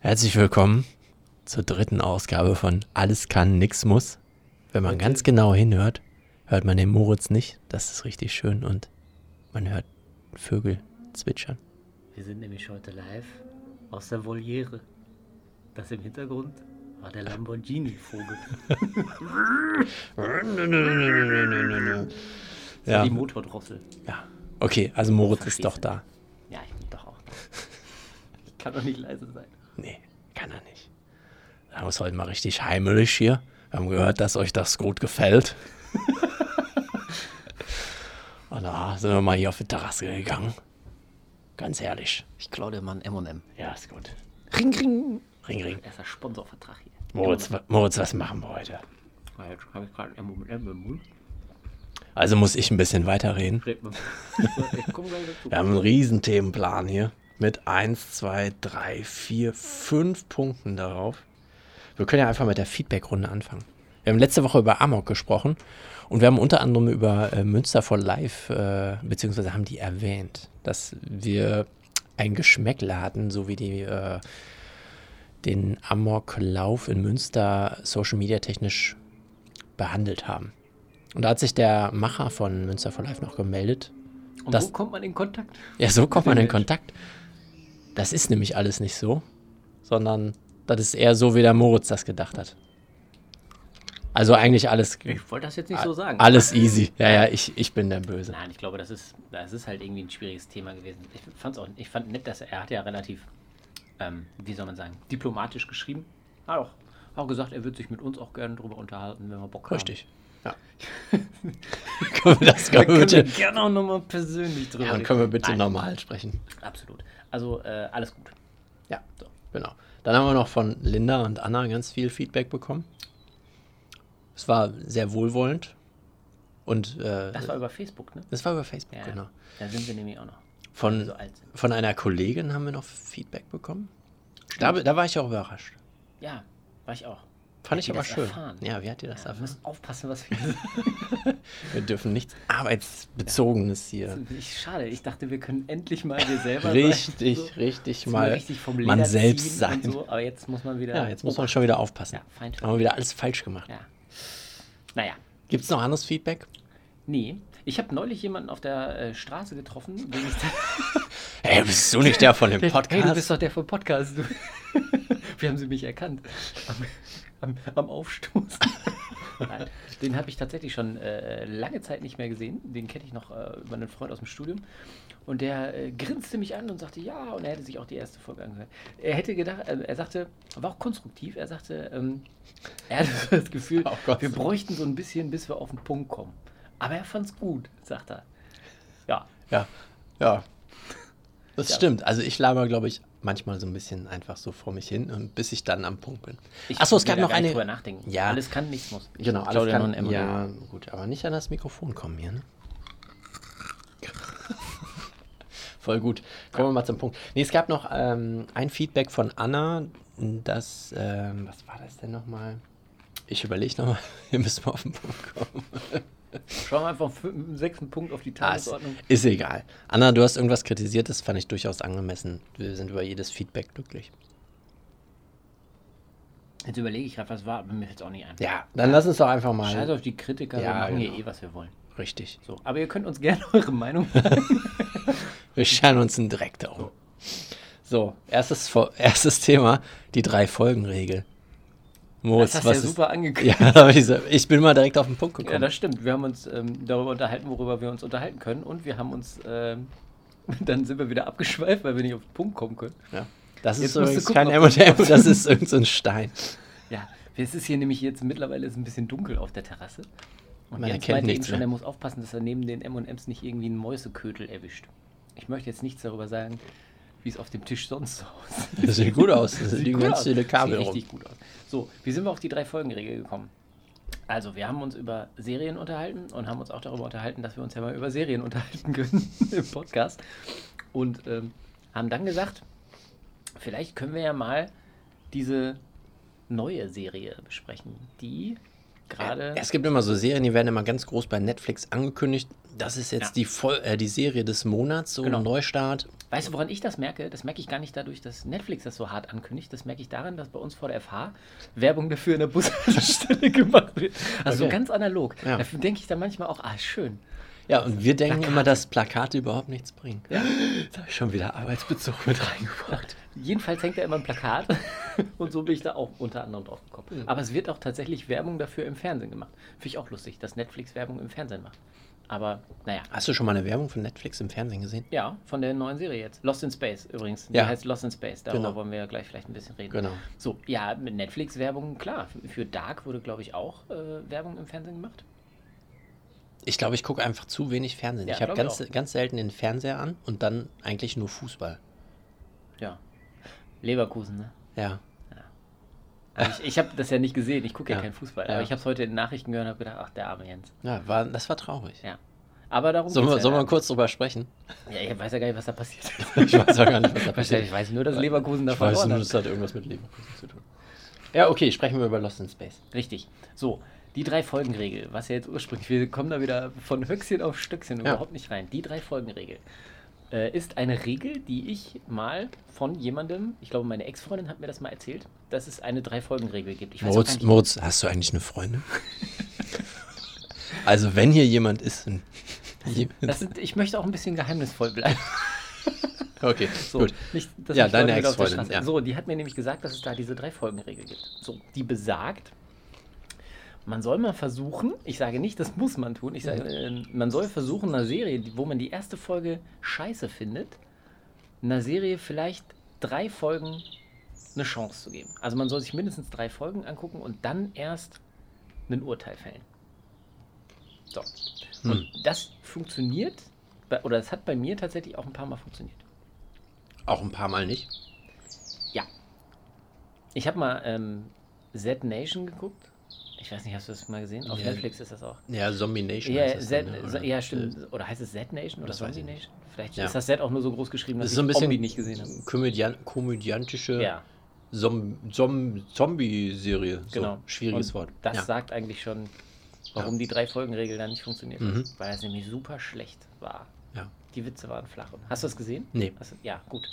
Herzlich willkommen zur dritten Ausgabe von Alles kann, nix muss. Wenn man ganz genau hinhört, hört man den Moritz nicht. Das ist richtig schön und man hört Vögel zwitschern. Wir sind nämlich heute live aus der Voliere. Das im Hintergrund war der Lamborghini-Vogel. Ja. die Motordrossel. Ja. Okay, also Moritz ist doch da. Ja, ich bin doch auch da. Ich kann doch nicht leise sein. Nee, kann er nicht. Da muss heute mal richtig heimelig hier. Wir haben gehört, dass euch das gut gefällt. Und da sind wir mal hier auf die Terrasse gegangen. Ganz herrlich. Ich klaue dir mal ein M&M. Ja, ist gut. Ring, ring. Ring, ring. Erster Sponsorvertrag hier. Moritz, Moritz, was machen wir heute? Jetzt habe ich gerade ein M&M im Mund. Also muss ich ein bisschen weiterreden. Red mal. Ich komm gleich dazu. Wir haben einen riesen Themenplan hier mit 1, 2, 3, 4, 5 Punkten darauf. Wir können ja einfach mit der Feedback-Runde anfangen. Wir haben letzte Woche über Amok gesprochen und wir haben unter anderem über äh, Münster for Life, äh, beziehungsweise haben die erwähnt, dass wir ein Geschmäckle hatten, so wie die äh, den Amoklauf in Münster Social Media technisch behandelt haben. Und da hat sich der Macher von Münster for Life noch gemeldet Und wo kommt man in Kontakt? ja, so kommt man in. Kontakt. Das ist nämlich alles nicht so, sondern das ist eher so, wie der Moritz das gedacht hat. Also eigentlich alles, Ich wollte das jetzt nicht so sagen. alles easy. Ja, ja, ich, ich bin der Böse. Nein, ich glaube, das ist, das ist halt irgendwie ein schwieriges Thema gewesen. Ich fand's auch, ich fand nett, dass er, er hat ja relativ, ähm, wie soll man sagen, diplomatisch geschrieben. Hat auch, auch gesagt, er wird sich mit uns auch gerne drüber unterhalten, wenn wir Bock haben. Richtig. Ja. können wir das Da können wir gerne auch nochmal persönlich drüber ja, dann können wir bitte Nein, normal sprechen. Absolut. Also, äh, alles gut. Ja, so, genau. Dann haben wir noch von Linda und Anna ganz viel Feedback bekommen. Es war sehr wohlwollend. Und äh, Das war über Facebook, ne? das war über Facebook, Ja, genau. Da sind wir nämlich auch noch. Von, so alt sind. von einer Kollegin haben wir noch Feedback bekommen. Da, da war ich auch überrascht. Ja, war ich auch. Fand ich aber schön. erfahren? Ja, wie hat ihr das Ja, wir erfahren? müssen aufpassen, was wir. Wir dürfen nichts Arbeitsbezogenes hier. ich, schade, ich dachte, wir können endlich mal wir selber Richtig, sein. So. richtig mal richtig vom man selbst sein. So, aber jetzt muss man wieder. Ja, jetzt muss man schon wieder aufpassen. Ja, fein. Haben wir wieder alles falsch gemacht. Ja. Naja, Gibt es noch anderes Feedback? nee. Ich habe neulich jemanden auf der äh, Straße getroffen, Hey, bist du nicht der von dem Podcast? Hey, du bist doch der vom Podcast. Wie haben sie mich erkannt? Am, am, Aufstoßen. Den habe ich tatsächlich schon äh, lange Zeit nicht mehr gesehen. Den kenne ich noch äh, über einen Freund aus dem Studium. Und der äh, grinste mich an und sagte, ja, und er hätte sich auch die erste Folge angehört. Er hätte gedacht, äh, er sagte, war auch konstruktiv, er sagte, ähm, er hatte so das Gefühl, Gott wir bräuchten so ein bisschen, bis wir auf den Punkt kommen. Aber er fand's gut, sagt er. Ja, Ja, ja. Das Ja. stimmt. Also ich laber, glaube ich, manchmal so ein bisschen einfach so vor mich hin, und bis ich dann am Punkt bin. ich Achso, es gab noch eine. drüber nachdenken. Ja. Alles kann, nichts muss. Ich Genau, alles kann, ein M&M. Ja, gut, aber nicht an das Mikrofon kommen hier, ne? Voll gut. Kommen wir mal zum Punkt. Nee, es gab noch ähm, ein Feedback von Anna, das, ähm, was war das denn nochmal? Ich überlege nochmal, wir müssen mal auf den Punkt kommen. Schauen wir einfach den sechsten Punkt auf die Ah, ist, Tagesordnung. ist egal. Anna, du hast irgendwas kritisiert, das fand ich durchaus angemessen. Wir sind über jedes Feedback glücklich. Jetzt überlege ich gerade, was war, aber mir fällt es auch nicht ein. Ja, dann lass uns doch einfach mal. Scheiß auf die Kritiker, Ja, wir machen genau. hier eh, was wir wollen. Richtig. So, aber ihr könnt uns gerne eure Meinung sagen. Wir scheren uns einen Dreck darum. So, erstes, erstes Thema, die Drei-Folgen-Regel. Moritz, Das hast was ja super angekündigt. Ja, ich, bin mal direkt auf den Punkt Ja, gekommen. das stimmt. Wir haben uns ähm, darüber unterhalten, worüber wir uns unterhalten können. Und wir haben uns, ähm, dann sind wir wieder abgeschweift, weil wir nicht auf den Punkt kommen können. Ja. Das Jetzt ist übrigens gucken, kein M&M, das- das ist irgendein so ein Stein. Ja, es ist hier nämlich jetzt mittlerweile ist ein bisschen dunkel auf der Terrasse. Und Man Jens erkennt meinte eben nichts schon, er muss aufpassen, dass er neben den M&M's nicht irgendwie einen Mäusekötel erwischt. Ich möchte jetzt nichts darüber sagen, wie es auf dem Tisch sonst so aussieht. Das sieht gut aus. Da Sieht aus. viele Kabel Sieht rum. richtig gut aus. So, wie sind wir auf die drei Folgenregel gekommen? Also, wir haben uns über Serien unterhalten und haben uns auch darüber unterhalten, dass wir uns ja mal über Serien unterhalten können im Podcast. Und ähm, haben dann gesagt, vielleicht können wir ja mal diese neue Serie besprechen, die gerade. Es gibt immer so Serien, die werden immer ganz groß bei Netflix angekündigt. Das ist jetzt Ja. die, Voll äh, die Serie des Monats, so Genau. ein Neustart. Weißt du, woran ich das merke? Das merke ich gar nicht dadurch, dass Netflix das so hart ankündigt. Das merke ich daran, dass bei uns vor der FH Werbung dafür in der Bushaltestelle gemacht wird. Also so Okay. ganz analog. Ja. Dafür denke ich dann manchmal auch, ah, schön. Ja, und wir denken Plakate. immer, dass Plakate überhaupt nichts bringen. Ja. Jetzt habe ich schon wieder Arbeitsbezug mit reingebracht. Jedenfalls hängt da immer ein Plakat und so bin ich da auch unter anderem drauf gekommen. Mhm. Aber es wird auch tatsächlich Werbung dafür im Fernsehen gemacht. Finde ich auch lustig, dass Netflix Werbung im Fernsehen macht. Aber naja, Hast du schon mal eine Werbung von Netflix im Fernsehen gesehen? ja, von der neuen Serie jetzt. Lost in Space übrigens. Die Ja. heißt Lost in Space. Darüber Genau. wollen wir ja gleich vielleicht ein bisschen reden. Genau. So, ja, mit Netflix-Werbung, klar. Für Dark wurde, glaube ich, auch äh, Werbung im Fernsehen gemacht. Ich glaube, ich gucke einfach zu wenig Fernsehen. Ja, ich habe ganz, ganz selten den Fernseher an und dann eigentlich nur Fußball. Ja. Leverkusen, ne? Ja. Aber ich ich habe das ja nicht gesehen. Ich gucke ja. Ja. keinen Fußball. Ja. Aber ich habe es heute in den Nachrichten gehört und habe gedacht, ach, der arme Jens. Ja, war, das war traurig. Ja. Aber darum Sollen wir, wir ja. kurz drüber sprechen? Ja, ich weiß ja gar nicht, was da passiert ist. Ich weiß auch gar nicht, was da Ich passiert. weiß nur, dass Leverkusen da Ich weiß verloren nur, hat. das hat irgendwas mit Leverkusen zu tun. Ja, okay, sprechen wir über Lost in Space. Richtig. So, die Drei-Folgen-Regel, was ja jetzt ursprünglich, wir kommen da wieder von Höchstchen auf Stöckchen Ja. überhaupt nicht rein. Die Drei-Folgen-Regel äh, ist eine Regel, die ich mal von jemandem, ich glaube, meine Ex-Freundin hat mir das mal erzählt, dass es eine Drei-Folgen-Regel gibt. Moritz, Moritz, hast du eigentlich eine Freundin? also, wenn hier jemand ist. ein- sind, ich möchte auch ein bisschen geheimnisvoll bleiben. Okay, So, gut. Nicht, Ja, deine Ex-Freundin, ja. So, die hat mir nämlich gesagt, dass es da diese Drei-Folgen-Regel gibt. So, die besagt, man soll mal versuchen, ich sage nicht, das muss man tun, ich sage, äh, man soll versuchen, einer Serie, wo man die erste Folge scheiße findet, einer Serie vielleicht drei Folgen eine Chance zu geben. Also man soll sich mindestens drei Folgen angucken und dann erst ein Urteil fällen. So. Und das funktioniert, oder es hat bei mir tatsächlich auch ein paar Mal funktioniert. Auch ein paar Mal nicht. Ja. Ich habe mal ähm, Z Nation geguckt. Ich weiß nicht, hast du das mal gesehen? Auf Ja. Netflix ist das auch. Ja, Zombie Nation. Ja, heißt das Z, dann, ne? Ja, stimmt. Oder heißt es Z Nation oder Das Zombie. Nation? Vielleicht Ja. ist das Z auch nur so groß geschrieben, Das dass ist so ein bisschen Zombie nicht gesehen habe. Komödian komödiantische Ja, Zom Zom Zombie-Serie. So, genau. Schwieriges Und Wort. Das sagt eigentlich schon, warum die Drei-Folgen-Regel da nicht funktioniert hat. Mhm. Weil es nämlich super schlecht war. ja. Die Witze waren flach. Hast du das gesehen? Nee. Du, ja, gut.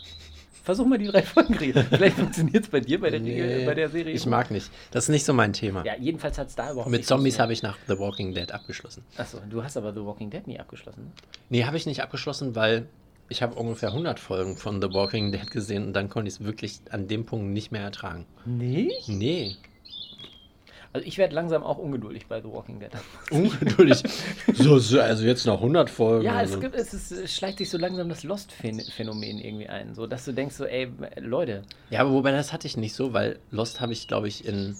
Versuch mal die Drei-Folgen-Regel. Vielleicht funktioniert es bei dir bei der, Regel, Nee, bei der Serie. Ich mag nicht. Das ist nicht so mein Thema. Ja, jedenfalls hat es da überhaupt Mit Zombies habe ich nach The Walking Dead abgeschlossen. Achso, du hast aber The Walking Dead nie abgeschlossen. ne? Nee, habe ich nicht abgeschlossen, weil ich habe ungefähr 100 Folgen von The Walking Dead gesehen und dann konnte ich es wirklich an dem Punkt nicht mehr ertragen. Nicht? Nee. Also ich werde langsam auch ungeduldig bei The Walking Dead. Ungeduldig. so, so, also jetzt noch 100 Folgen. Ja, es, gibt, es, ist, es schleicht sich so langsam das Lost-Phänomen irgendwie ein. So, dass du denkst so, ey, Leute, Ja, aber wobei das hatte ich nicht so, weil Lost habe ich, glaube ich, in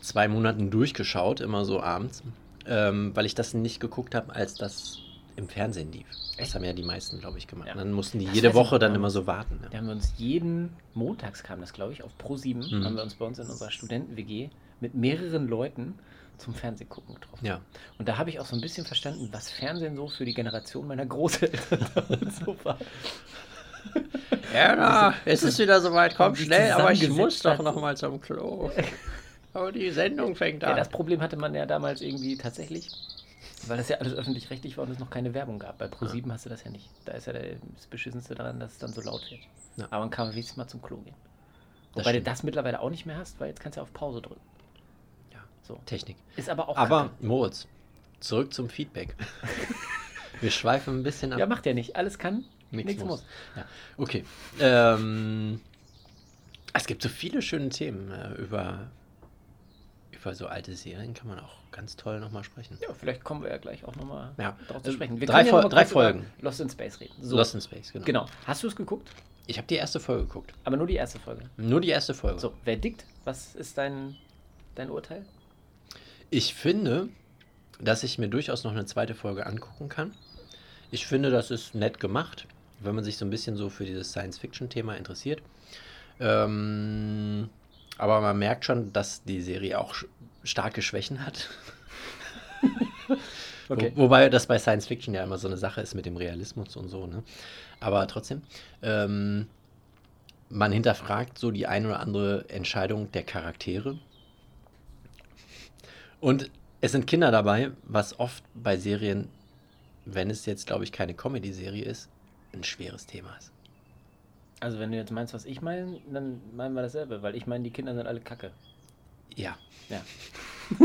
zwei Monaten durchgeschaut, immer so abends, ähm, weil ich das nicht geguckt habe, als das im Fernsehen lief. Das haben ja die meisten, glaube ich, gemacht. Ja. Und dann mussten die Das jede Woche dann immer so warten. da Ja. haben wir uns jeden, montags kam das, glaube ich, auf Pro7, Mhm. haben wir uns bei uns in unserer Studenten-WG mit mehreren Leuten zum Fernsehgucken getroffen. ja. Und da habe ich auch so ein bisschen verstanden, was Fernsehen so für die Generation meiner Großeltern so war. Erna, es ist wieder soweit, komm schnell, aber ich muss doch noch mal zum Klo. Aber die Sendung fängt Ja, an. das Problem hatte man ja damals irgendwie tatsächlich, weil das ja alles öffentlich-rechtlich war und es noch keine Werbung gab. Bei Pro7 hast du das ja nicht. Da ist ja das Beschissenste daran, dass es dann so laut wird. Ja. Aber man kann wenigstens mal zum Klo gehen. Das Wobei du stimmt. das mittlerweile auch nicht mehr hast, weil jetzt kannst du auf Pause drücken. Ja. So. Technik. Ist aber auch Aber, Kacke. Moritz, zurück zum Feedback. Wir schweifen ein bisschen ab. Ja, macht ja nicht. Alles kann, nichts muss. muss. Ja, okay. Ähm, es gibt so viele schöne Themen äh, über, über so alte Serien, kann man auch ganz toll nochmal sprechen. Ja, vielleicht kommen wir ja gleich auch nochmal Ja. darauf zu sprechen. Wir drei ja Fol- mal drei Folgen. Lost in Space reden. So. Lost in Space, genau. Genau. Hast du es geguckt? Ich habe die erste Folge geguckt. Aber nur die erste Folge. Nur die erste Folge. So, wer dickt? Was ist dein, dein Urteil? Ich finde, dass ich mir durchaus noch eine zweite Folge angucken kann. Ich finde, das ist nett gemacht, wenn man sich so ein bisschen so für dieses Science-Fiction-Thema interessiert. Ähm, aber man merkt schon, dass die Serie auch starke Schwächen hat. Okay. Wo, wobei das bei Science Fiction ja immer so eine Sache ist mit dem Realismus und so, ne? Aber trotzdem, ähm, man hinterfragt so die ein oder andere Entscheidung der Charaktere. Und es sind Kinder dabei, was oft bei Serien, wenn es jetzt, glaube ich, keine Comedy-Serie ist, ein schweres Thema ist. Also wenn du jetzt meinst, was ich meine, dann meinen wir dasselbe, weil ich meine, die Kinder sind alle Kacke. Ja. Ja.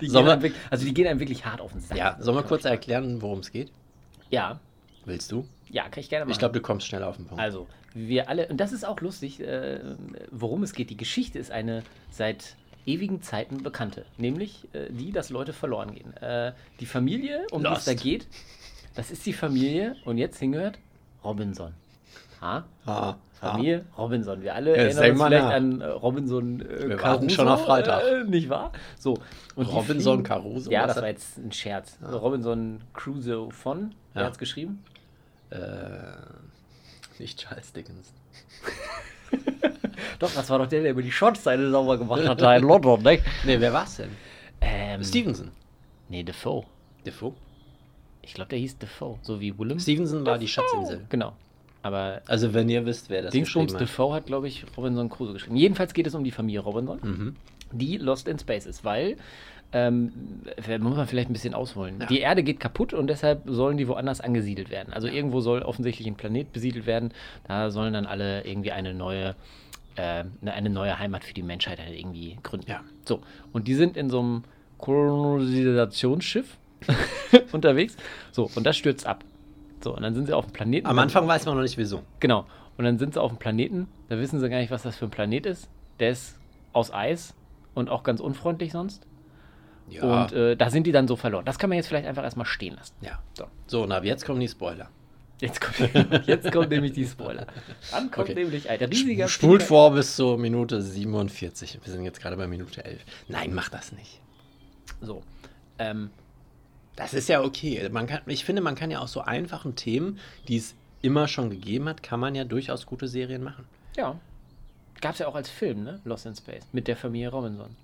die wir- einem wirklich, also die gehen einem wirklich hart auf den Sack. Ja, sollen wir kurz erklären, worum es geht? Ja, Willst du? ja, kann ich gerne machen. Ich glaube, du kommst schnell auf den Punkt. Also, wir alle, und das ist auch lustig, äh, worum es geht. Die Geschichte ist eine seit ewigen Zeiten bekannte, nämlich äh, die, dass Leute verloren gehen. Äh, die Familie, um die es Lost. da geht, das ist die Familie, und jetzt hingehört Robinson. Ha? Ah, Familie Robinson. Wir alle Ja, erinnern uns vielleicht nach. an äh, Robinson äh, Wir Caruso, schon auf Freitag. Äh, nicht wahr? So. Und Robinson fliegen- Caruso, Ja, das hat- war jetzt ein Scherz. Robinson Crusoe von, wer Ja. hat's geschrieben? Äh, nicht Charles Dickens. Doch, das war doch der, der über die Schornsteine sauber gemacht hat, da in London, ne? Nee, wer war's denn? Ähm, Stevenson. Nee, Defoe. Defoe? Ich glaube, der hieß Defoe, so wie Willem. Stevenson war die Schatzinsel. Genau. Aber Also, wenn ihr wisst, wer das Dingsbums geschrieben hat. Defoe hat, glaube ich, Robinson Crusoe geschrieben. Jedenfalls geht es um die Familie Robinson, Mhm. die Lost in Space ist, weil, ähm, muss man vielleicht ein bisschen ausholen. Ja. Die Erde geht kaputt und deshalb sollen die woanders angesiedelt werden. Also irgendwo soll offensichtlich ein Planet besiedelt werden. Da sollen dann alle irgendwie eine neue, äh, eine- neue Heimat für die Menschheit halt irgendwie gründen. Ja. So, und die sind in so einem Kolonisationsschiff unterwegs. So, und das stürzt ab. So, und dann sind sie auf dem Planeten. Am Anfang weiß man noch nicht, wieso. Genau. Und dann sind sie auf dem Planeten. Da wissen sie gar nicht, was das für ein Planet ist. Der ist aus Eis und auch ganz unfreundlich sonst. Ja. Und äh, da sind die dann so verloren. Das kann man jetzt vielleicht einfach erstmal stehen lassen. ja. So. So, und ab jetzt kommen die Spoiler. Jetzt kommt, jetzt kommt nämlich die Spoiler. Dann kommt Okay. nämlich ein riesiger Spult Flieger- vor bis zur Minute 47. Wir sind jetzt gerade bei Minute 11. Nein, mach das nicht. So. Ähm, Das ist ja okay. Man kann, ich finde, man kann ja aus so einfachen Themen, die es immer schon gegeben hat, kann man ja durchaus gute Serien machen. ja. Gab es ja auch als Film, ne? Lost in Space. Mit der Familie Robinson.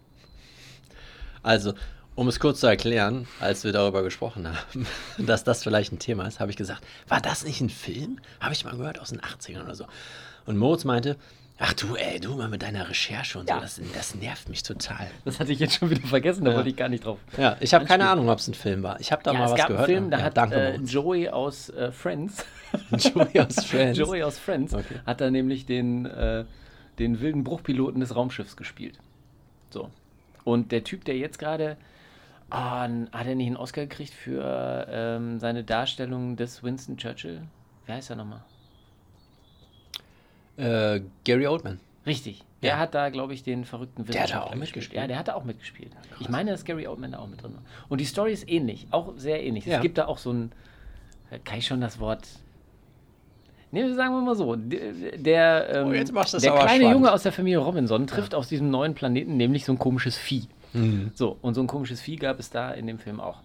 Also, um es kurz zu erklären, als wir darüber gesprochen haben, dass das vielleicht ein Thema ist, habe ich gesagt, war das nicht ein Film? Habe ich mal gehört aus den 80ern oder so. Und Moritz meinte, ach du, ey, du mal mit deiner Recherche und Ja. so, das, das nervt mich total. Das hatte ich jetzt schon wieder vergessen, da Ja. wollte ich gar nicht drauf. Ja, ich habe keine. Ahnung, ob es ein Film war. Ich habe da ja, mal es was gab gehört. einen Film, da ja, hat danke, äh. Joey aus äh, Friends Joey aus Friends. Joey aus Friends Okay. hat da nämlich den, äh, den wilden Bruchpiloten des Raumschiffs gespielt. So. Und der Typ, der jetzt gerade. Ah, hat er nicht einen Oscar gekriegt für ähm, seine Darstellung des Winston Churchill? Wer heißt er nochmal? Äh, Gary Oldman. Richtig. Der Ja. hat da, glaube ich, den verrückten Der hat da Wissenschaftler auch gespielt. mitgespielt? Ja, der hat da auch mitgespielt. Ich meine, dass Gary Oldman da auch mit drin war. Und die Story ist ähnlich, auch sehr ähnlich. Ja. Es gibt da auch so ein, äh, kann ich schon das Wort, ne, sagen wir mal so, der, der, ähm, Oh, der kleine spannend. Junge aus der Familie Robinson trifft auf diesem neuen Planeten nämlich so ein komisches Vieh. Mhm. So, und so ein komisches Vieh gab es da in dem Film auch.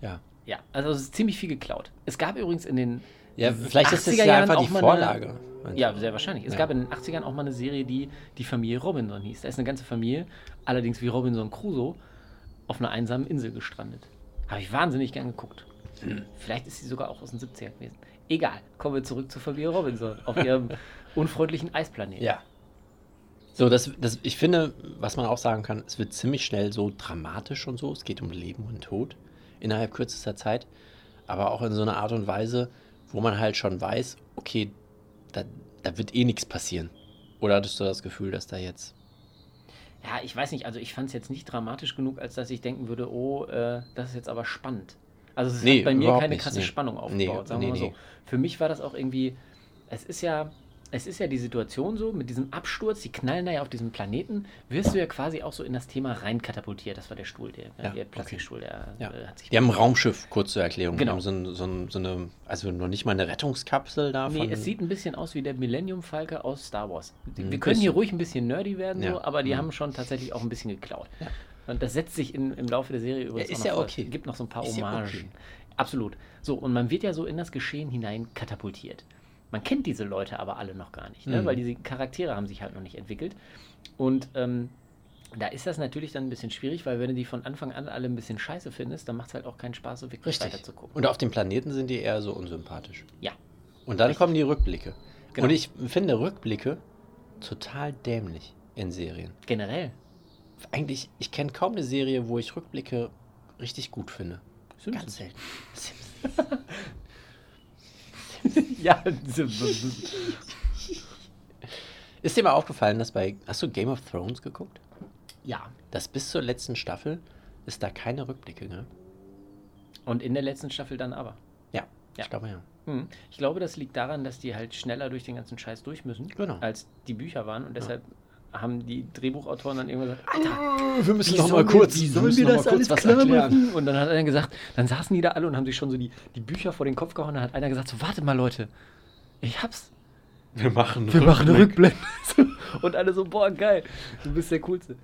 Ja. Ja, also es ist ziemlich viel geklaut. Es gab übrigens in den Ja, vielleicht ist das 80er ja Jahren einfach die Vorlage. Eine, ja, sehr wahrscheinlich. Es Ja. gab in den 80ern auch mal eine Serie, die die Familie Robinson hieß. Da ist eine ganze Familie, allerdings wie Robinson Crusoe, auf einer einsamen Insel gestrandet. Habe ich wahnsinnig gern geguckt. Vielleicht ist sie sogar auch aus den 70er gewesen. Egal, kommen wir zurück zur Familie Robinson auf ihrem unfreundlichen Eisplaneten. Ja. So, das, das, ich finde, was man auch sagen kann, es wird ziemlich schnell so dramatisch und so. Es geht um Leben und Tod innerhalb kürzester Zeit. Aber auch in so einer Art und Weise, wo man halt schon weiß, okay, da, da wird eh nichts passieren. Oder hattest du das Gefühl, dass da jetzt. Ja, ich weiß nicht, also ich fand es jetzt nicht dramatisch genug, als dass ich denken würde, oh, äh, das ist jetzt aber spannend. Also es Nee, hat bei mir keine nicht, krasse nee. Spannung aufgebaut, Nee, sagen wir mal so. Für mich war das auch irgendwie, es ist ja, es ist ja die Situation so, mit diesem Absturz, die knallen da ja auf diesem Planeten, wirst du ja quasi auch so in das Thema rein katapultiert. Das war der Stuhl, der, Ja, der Plastikstuhl, der Ja. äh, hat sich Die haben ein Raumschiff, kurz zur Erklärung. Genau. So, ein, so, ein, so eine, also noch nicht mal eine Rettungskapsel da. Nee, es sieht ein bisschen aus wie der Millennium Falke aus Star Wars. Wir können hier ruhig ein bisschen nerdy werden, Ja. so, aber die Mhm. haben schon tatsächlich auch ein bisschen geklaut. Und das setzt sich in, im Laufe der Serie übrigens ist auch noch ja okay. gibt noch so ein paar Ist ja Hommagen. okay. Absolut. So, und man wird ja so in das Geschehen hinein katapultiert. Man kennt diese Leute aber alle noch gar nicht, ne? Mhm. weil diese Charaktere haben sich halt noch nicht entwickelt. Und ähm, da ist das natürlich dann ein bisschen schwierig, weil wenn du die von Anfang an alle ein bisschen scheiße findest, dann macht es halt auch keinen Spaß, so wirklich Richtig. weiter zu gucken. Und auf dem Planeten sind die eher so unsympathisch. Ja. Und dann Richtig. kommen die Rückblicke. Genau. Und ich finde Rückblicke total dämlich in Serien. Generell. Eigentlich, ich kenne kaum eine Serie, wo ich Rückblicke richtig gut finde. Simpsons. Ganz selten. Ja, Ist dir mal aufgefallen, dass bei. Hast du Game of Thrones geguckt? Ja. Dass bis zur letzten Staffel es da keine Rückblicke gab? Und in der letzten Staffel dann aber. Ja, Ja. ich glaube ja. Hm. Ich glaube, das liegt daran, dass die halt schneller durch den ganzen Scheiß durch müssen, Genau. als die Bücher waren. Und deshalb haben die Drehbuchautoren dann irgendwann gesagt, Alter, wir müssen noch mal kurz, wir, sollen wir das kurz alles was klar erklären. machen? Und dann hat einer gesagt, dann saßen die da alle und haben sich schon so die, die Bücher vor den Kopf gehauen. Dann hat einer gesagt, so, warte mal Leute, ich hab's. Wir machen Wir machen eine Rückblende. und alle so, boah, geil, du bist der Coolste.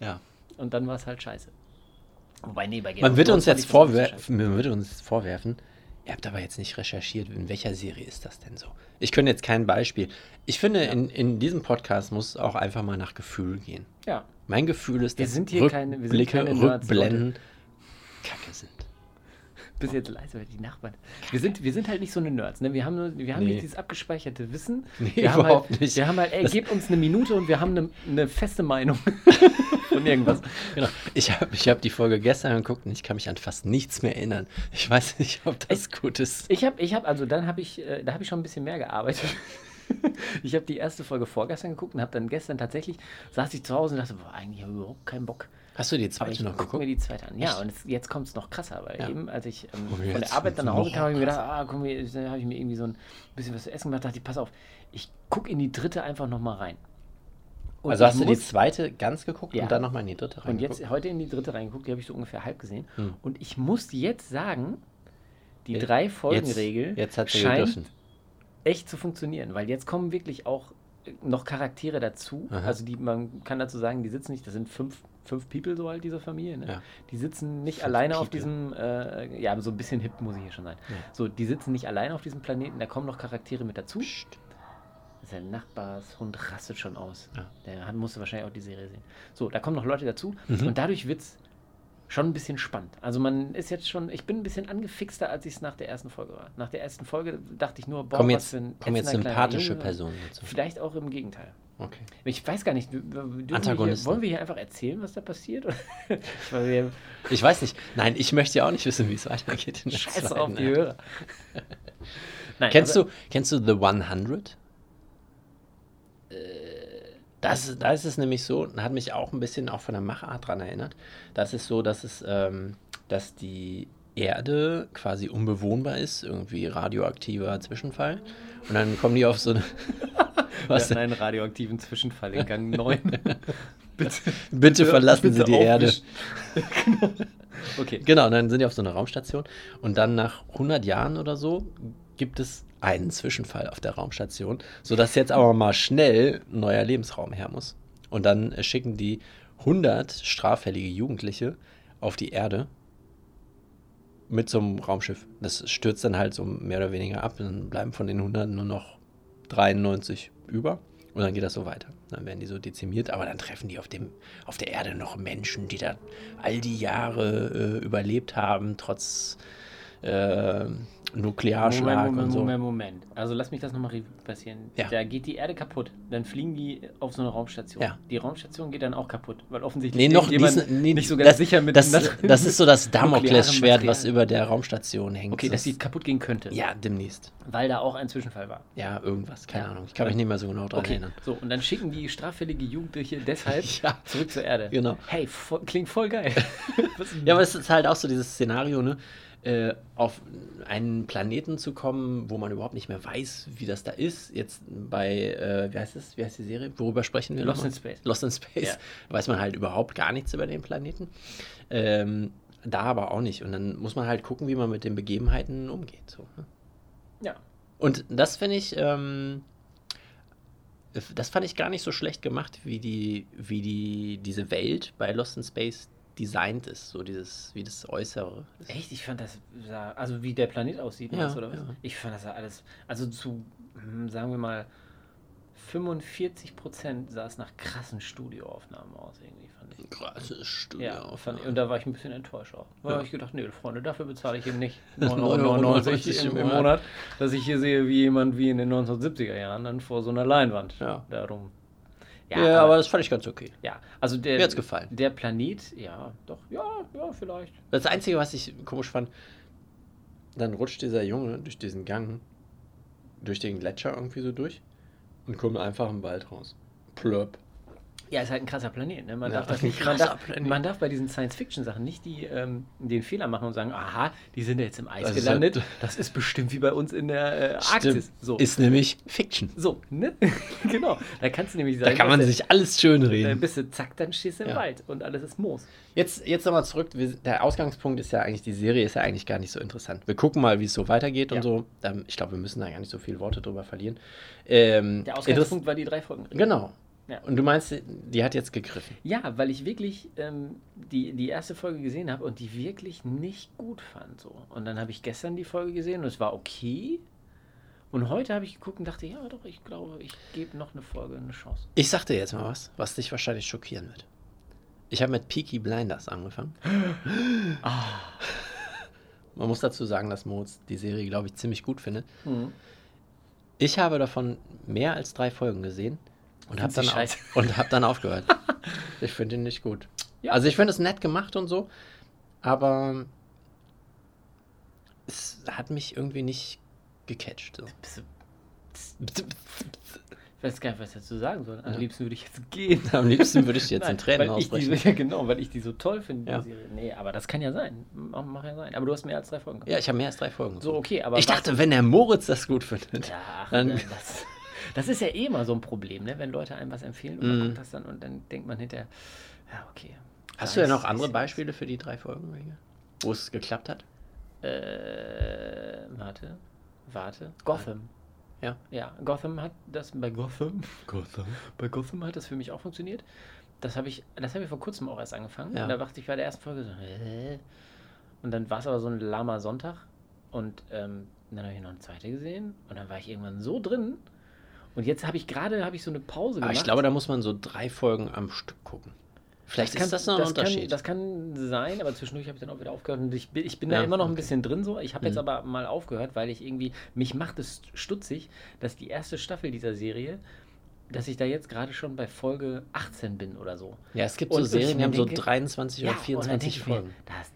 Ja. Und dann war es halt scheiße. Wobei, nee, bei Game Man wird uns jetzt ich das nicht so scheiße. vorwerfen, man würde uns vorwerfen, ihr habt aber jetzt nicht recherchiert, in welcher Serie ist das denn so? Ich könnte jetzt kein Beispiel. Ich finde, Ja. in, in diesem Podcast muss auch einfach mal nach Gefühl gehen. Ja, Mein Gefühl ist, Wir dass sind hier keine- wir sind Rückblicke, keine Rückblenden Kacke sind. Bis jetzt leise, weil die Nachbarn. Wir sind, wir sind halt nicht so eine Nerds, ne? Wir haben, nur, wir haben Nee. nicht dieses abgespeicherte Wissen. Nee, wir haben überhaupt halt, nicht. Wir haben halt, ey, Das- gebt uns eine Minute und wir haben eine, eine feste Meinung von irgendwas. Genau. Ich habe ich hab die Folge gestern geguckt und ich kann mich an fast nichts mehr erinnern. Ich weiß nicht, ob das gut ist. Ich habe, ich habe, also dann habe ich, äh, da habe ich schon ein bisschen mehr gearbeitet. ich habe die erste Folge vorgestern geguckt und habe dann gestern tatsächlich, saß ich zu Hause und dachte, boah, eigentlich habe ich überhaupt keinen Bock. Hast du die zweite ich noch gucke geguckt? mir die zweite an. Ja, Echt? und es, jetzt kommt es noch krasser, weil Ja. eben, als ich ähm, Oh, von der Arbeit dann nach Hause kam, habe ich mir gedacht, ah, komm, jetzt habe ich mir irgendwie so ein bisschen was zu essen gemacht, dachte ich, pass auf, ich gucke in die dritte einfach nochmal rein. Und Also ich hast du die zweite ganz geguckt Ja. und dann nochmal in die dritte rein? Und jetzt heute in die dritte reingeguckt, die habe ich so ungefähr halb gesehen. Hm. Und ich muss jetzt sagen, die Jetzt- drei Folgenregel Jetzt, jetzt scheint gegriffen. echt zu funktionieren, weil jetzt kommen wirklich auch äh, noch Charaktere dazu. Aha. Also die, man kann dazu sagen, die sitzen nicht, das sind fünf, fünf People so halt, diese Familie. Ne? Ja. Die sitzen nicht Fünf alleine auf People. diesem, äh, ja, so ein bisschen hip muss ich hier schon sein. Ja. So, die sitzen nicht alleine auf diesem Planeten, da kommen noch Charaktere mit dazu. Psst. Sein Nachbarshund rastet schon aus. Ja. Der hat, musste wahrscheinlich auch die Serie sehen. So, da kommen noch Leute dazu Mhm. und dadurch wird es schon ein bisschen spannend. Also man ist jetzt schon, ich bin ein bisschen angefixter, als ich es nach der ersten Folge war. Nach der ersten Folge dachte ich nur, boah, Kommen was jetzt, für ein kommen jetzt sympathische. Personen dazu. Vielleicht auch im Gegenteil. Okay. Ich weiß gar nicht, wir hier, Antagonisten. wollen wir hier einfach erzählen, was da passiert? Ich weiß nicht. Nein, ich möchte ja auch nicht wissen, wie es weitergeht. In der scheiße zweiten auf die. Hörer. Nein, Kennst du, kennst du The 100? Das, da ist es nämlich so, hat mich auch ein bisschen auch von der Machart dran erinnert. Das ist so, dass es, ähm, dass die Erde quasi unbewohnbar ist, irgendwie radioaktiver Zwischenfall. Und dann kommen die auf so eine. Wir Was hatten denn? einen radioaktiven Zwischenfall in Gang 9. bitte, Bitte verlassen Sie die Erde. genau. Okay. Genau, und dann sind die auf so einer Raumstation. Und dann nach 100 Jahren oder so gibt es einen Zwischenfall auf der Raumstation, sodass jetzt aber mal schnell ein neuer Lebensraum her muss. Und dann schicken die 100 straffällige Jugendliche auf die Erde mit so einem Raumschiff. Das stürzt dann halt so mehr oder weniger ab. Dann bleiben von den 100 nur noch 93 über. Und dann geht das so weiter. Dann werden die so dezimiert, aber dann treffen die auf, dem, auf der Erde noch Menschen, die da all die Jahre äh, überlebt haben, trotz äh, Nuklearschlag Moment, Moment, und so. Moment, Moment. Also lass mich das nochmal passieren. Ja. Da geht die Erde kaputt. Dann fliegen die auf so eine Raumstation. Ja. Die Raumstation geht dann auch kaputt, weil offensichtlich Nee, noch die irgendjemand ist, nee, nicht so ganz das, sicher mit das, das ist so das Damoklesschwert, was über der Raumstation hängt. Okay, dass sie kaputt gehen könnte. Ja, demnächst. Weil da auch ein Zwischenfall war. Ja, irgendwas, keine Ja. Ahnung. Ich kann mich nicht mehr so genau dran Okay, erinnern. so, und dann schicken die straffällige Jugendliche deshalb zurück zur Erde. Genau. Hey, voll, klingt voll geil. Ja, aber es ist halt auch so dieses Szenario, ne? Äh, auf einen Planeten zu kommen, wo man überhaupt nicht mehr weiß, wie das da ist. Jetzt bei, äh, wie heißt es? Wie heißt die Serie? Worüber sprechen wir? Lost in Space. Lost in Space. Ja. Weiß man halt überhaupt gar nichts über den Planeten. Ähm, da aber auch nicht. Und dann muss man halt gucken, wie man mit den Begebenheiten umgeht. So, ne? ja. Und das finde ich, ähm, das fand ich gar nicht so schlecht gemacht, wie die, wie die, diese Welt bei Lost in Space designt ist, so dieses, wie das Äußere. ist. Echt? Ich fand das, sah, also wie der Planet aussieht, Ja, oder was? ja. Ich fand das alles, also zu, hm, sagen wir mal, 45 Prozent sah es nach krassen Studioaufnahmen aus, irgendwie, fand ich. Krasses Studio. Ja, ich, und da war ich ein bisschen enttäuscht auch. Da Ja. habe ich gedacht, nee, Freunde, dafür bezahle ich eben nicht 9,99 9,99 im. Monat, dass ich hier sehe, wie jemand wie in den 1970er Jahren dann vor so einer Leinwand Ja. darum. Ja, aber das fand ich ganz okay. ja, also der, Mir hat's gefallen. der Planet, ja, doch, ja, ja, vielleicht. Das Einzige, was ich komisch fand, dann rutscht dieser Junge durch diesen Gang, durch den Gletscher irgendwie so durch. und kommen einfach im Wald raus. Plöpp. Ja, ist halt ein krasser Planet. Ne? Man, Ja, darf das nicht, man, darf, Planet. man darf bei diesen Science-Fiction-Sachen nicht die, ähm, den Fehler machen und sagen, aha, die sind jetzt im Eis Das ist gelandet. halt- das ist bestimmt wie bei uns in der äh, Arktis. So, Ist nämlich Fiction. so ne? genau. Da kannst du nämlich Da sagen, kann man sich alles schön reden. bist du zack, dann stehst du im Ja. Wald und alles ist Moos. Jetzt, jetzt nochmal zurück. Der Ausgangspunkt ist ja eigentlich, die Serie ist ja eigentlich gar nicht so interessant. Wir gucken mal, wie es so weitergeht Ja. und so. Ähm, ich glaube, wir müssen da gar nicht so viele Worte drüber verlieren. Ähm, Der Ausgangspunkt war die drei Folgen. Genau. Ja. Und du meinst, die hat jetzt gegriffen. Ja, weil ich wirklich ähm, die, die erste Folge gesehen habe und die wirklich nicht gut fand. So. Und dann habe ich gestern die Folge gesehen und es war okay. Und heute habe ich geguckt und dachte, ja doch, ich glaube, ich gebe noch eine Folge eine Chance. Ich sag dir jetzt mal was, was dich wahrscheinlich schockieren wird. Ich habe mit Peaky Blinders angefangen. Man muss dazu sagen, dass Moritz die Serie, glaube ich, ziemlich gut findet. Ich habe davon mehr als drei Folgen gesehen und habe dann, auf, und hab dann aufgehört. ich finde ihn nicht gut. Ja. Also ich finde es nett gemacht und so, aber es hat mich irgendwie nicht gecatcht. So. Ich weiß gar nicht, was ich dazu sagen soll. Am Ja. liebsten würde ich jetzt gehen. Am liebsten würde ich jetzt Nein, in Tränen ausbrechen. Die, ja, genau, weil ich die so toll finde, Ja. Nee, aber das kann ja sein. Mach, mach ja sein. Aber du hast mehr als drei Folgen geguckt. Ja, ich habe mehr als drei Folgen. So, okay, aber ich dachte, wenn der Moritz das gut findet. Ja, ach, Dann- das, das ist ja eh immer so ein Problem, ne? wenn Leute einem was empfehlen und man Mhm. guckt das dann und dann denkt man hinterher, ja, okay. Hast du ja noch andere Beispiele für die drei Folgen, wo es geklappt hat? Äh, warte, warte. Gotham. Ja. Ja, Gotham hat das bei Gotham. Gotham. Bei Gotham hat das für mich auch funktioniert. Das habe ich, das habe ich vor kurzem auch erst angefangen. Ja. Da dachte ich bei der ersten Folge so, hä? Und dann war es aber so ein lahmer Sonntag. Und ähm, dann habe ich noch eine zweite gesehen. Und dann war ich irgendwann so drin. Und jetzt habe ich gerade habe ich so eine Pause Aber gemacht. ich glaube, da muss man so drei Folgen am Stück gucken. Vielleicht ist das noch ein das Unterschied. Kann, das kann sein, aber zwischendurch habe ich dann auch wieder aufgehört und ich bin, ich bin Ja, da immer noch ein okay. bisschen drin so. Ich habe jetzt Mhm. aber mal aufgehört, weil ich irgendwie, mich macht es stutzig, dass die erste Staffel dieser Serie, dass ich da jetzt gerade schon bei Folge 18 bin oder so. ja, es gibt Und so Serien, die haben so denke- 23 Ja, oder und dann denke 24 ich mir, Folgen. Das, kann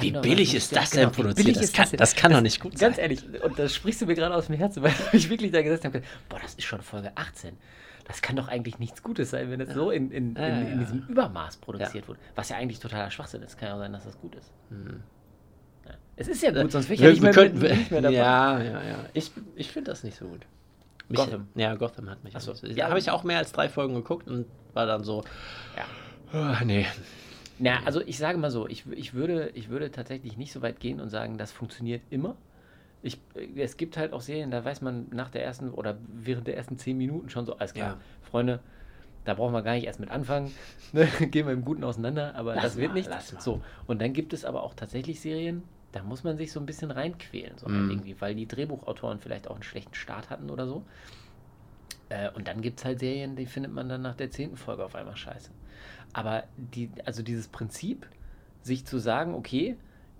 Wie billig ist ja, das genau, denn produziert? Das kann, das kann doch nicht gut Ganz sein. ehrlich, und das sprichst du mir gerade aus dem Herzen, weil ich wirklich da gesessen habe, boah, das ist schon Folge 18. Das kann doch eigentlich nichts Gutes sein, wenn das so in, in, Ja, in, ja, in ja. diesem Übermaß produziert wurde. Was ja eigentlich totaler Schwachsinn ist. Kann ja auch sein, dass das gut ist. Ja. Es ist ja gut, sonst wäre ich ja Wir, nicht mehr, könnten, mit, nicht mehr dabei. ja, ja, ja. Ich, ich finde das nicht so gut. Mich, Gotham. Ja, Gotham hat mich. Ach so, auch nicht so- ja. Da habe ich auch mehr als drei Folgen geguckt und war dann so, Ja. oh, nee. Na, also ich sage mal so, ich, ich, würde, ich würde tatsächlich nicht so weit gehen und sagen, das funktioniert immer. Ich, äh, es gibt halt auch Serien, da weiß man nach der ersten oder während der ersten zehn Minuten schon so, alles klar, Ja. Freunde, da brauchen wir gar nicht erst mit anfangen. Ne? Gehen wir im Guten auseinander, aber Lass das wird nicht. So, und dann gibt es aber auch tatsächlich Serien, da muss man sich so ein bisschen reinquälen, so halt Mhm. irgendwie, weil die Drehbuchautoren vielleicht auch einen schlechten Start hatten oder so. Äh, und dann gibt es halt Serien, die findet man dann nach der zehnten Folge auf einmal scheiße. Aber die, also dieses Prinzip, sich zu sagen, okay,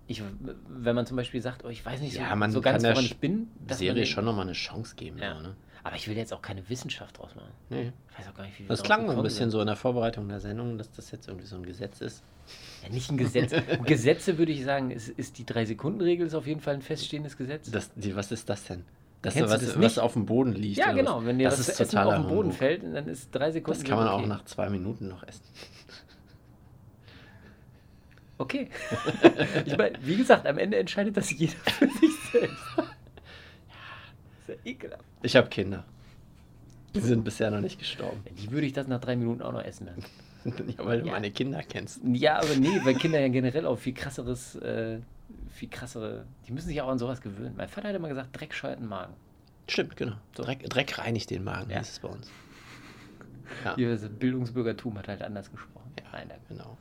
ich, wenn man zum Beispiel sagt, oh, ich weiß nicht Ja, so, man so kann ganz, woran ich bin, dass Serie schon nochmal eine Chance geben. Ja. So, ne? Aber ich will jetzt auch keine Wissenschaft draus machen. nee. Ich weiß auch gar nicht, wie wir Das klang ein bisschen sind. so in der Vorbereitung der Sendung, dass das jetzt irgendwie so ein Gesetz ist. Ja, nicht ein Gesetz. Gesetze würde ich sagen, ist, ist die Drei-Sekunden-Regel ist auf jeden Fall ein feststehendes Gesetz. Das, die, was ist das denn? Das, Kennst du was, das was nicht? auf dem Boden liegt. ja, genau. Wenn dir das das, ist Essen auf den Boden Humbug. fällt, dann ist drei Sekunden. Das kann man okay. auch nach zwei Minuten noch essen. Okay. ich meine, wie gesagt, am Ende entscheidet das jeder für sich selbst. ja, ist ja ekelhaft. Ich habe Kinder. Die sind bisher noch nicht gestorben. Die würde ich das nach drei Minuten auch noch essen lassen. ja, weil du Ja. meine Kinder kennst. Ja, aber nee, weil Kinder ja generell auch viel krasseres, äh, viel krassere, die müssen sich auch an sowas gewöhnen. Mein Vater hat immer gesagt, Dreck scheuert den Magen. Stimmt, genau. So. Dreck, Dreck reinigt den Magen, Ja. hieß es bei uns. Ja, Hier, das Bildungsbürgertum hat halt anders gesprochen. Nein, danke. genau.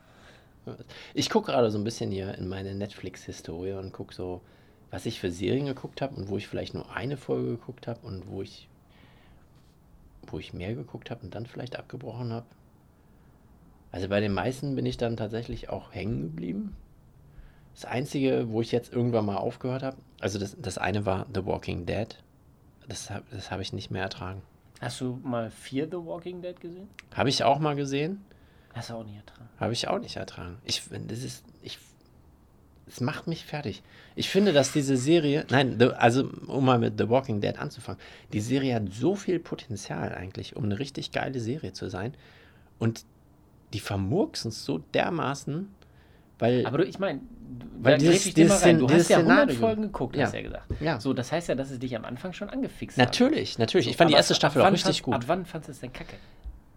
Ich gucke gerade so ein bisschen hier in meine Netflix-Historie und gucke so, was ich für Serien geguckt habe und wo ich vielleicht nur eine Folge geguckt habe und wo ich, wo ich mehr geguckt habe und dann vielleicht abgebrochen habe. Also bei den meisten bin ich dann tatsächlich auch hängen geblieben. Das Einzige, wo ich jetzt irgendwann mal aufgehört habe, also das, das eine war The Walking Dead. Das habe das hab ich nicht mehr ertragen. Hast du mal Fear the Walking Dead gesehen? Habe ich auch mal gesehen. Hast du auch nicht ertragen. Habe ich auch nicht ertragen. Ich, das ist, ich, es macht mich fertig. Ich finde, dass diese Serie, nein, the, also um mal mit The Walking Dead anzufangen, die Serie hat so viel Potenzial eigentlich, um eine richtig geile Serie zu sein. Und die vermurksen es so dermaßen, weil. Aber du, ich meine, Weil da dieses- ich dir mal dieses rein. Du dieses hast ja 100 Szenario. Folgen geguckt, Ja. hast du ja gesagt. Ja. So, das heißt ja, dass es dich am Anfang schon angefixt natürlich, natürlich. hat. Ich fand die erste Staffel auch richtig gut. Ab wann fandest du es denn kacke?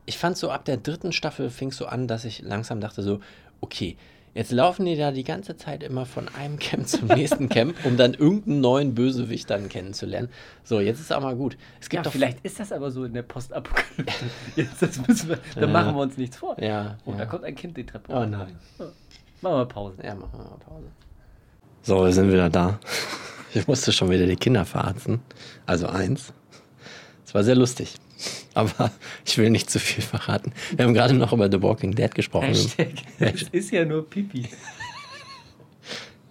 ich fand so ab der dritten Staffel fing es so an, dass ich langsam dachte so, okay, jetzt laufen die da die ganze Zeit immer von einem Camp zum nächsten Camp, um dann irgendeinen neuen Bösewicht dann kennenzulernen. So, jetzt ist auch mal gut. Es gibt Ja, doch vielleicht ist das aber so in der Postapokalypse. Jetzt das müssen wir, da Ja. machen wir uns nichts vor. Ja. Oh, ja. da kommt ein Kind die Treppe. Oh nein. Machen wir Pause. Ja, machen wir mal Pause. So, wir sind wieder da. Ich musste schon wieder die Kinder verarzten. Also eins. Es war sehr lustig. Aber ich will nicht zu viel verraten. Wir haben gerade noch über The Walking Dead gesprochen. Hashtag, es ist ja nur Pipi.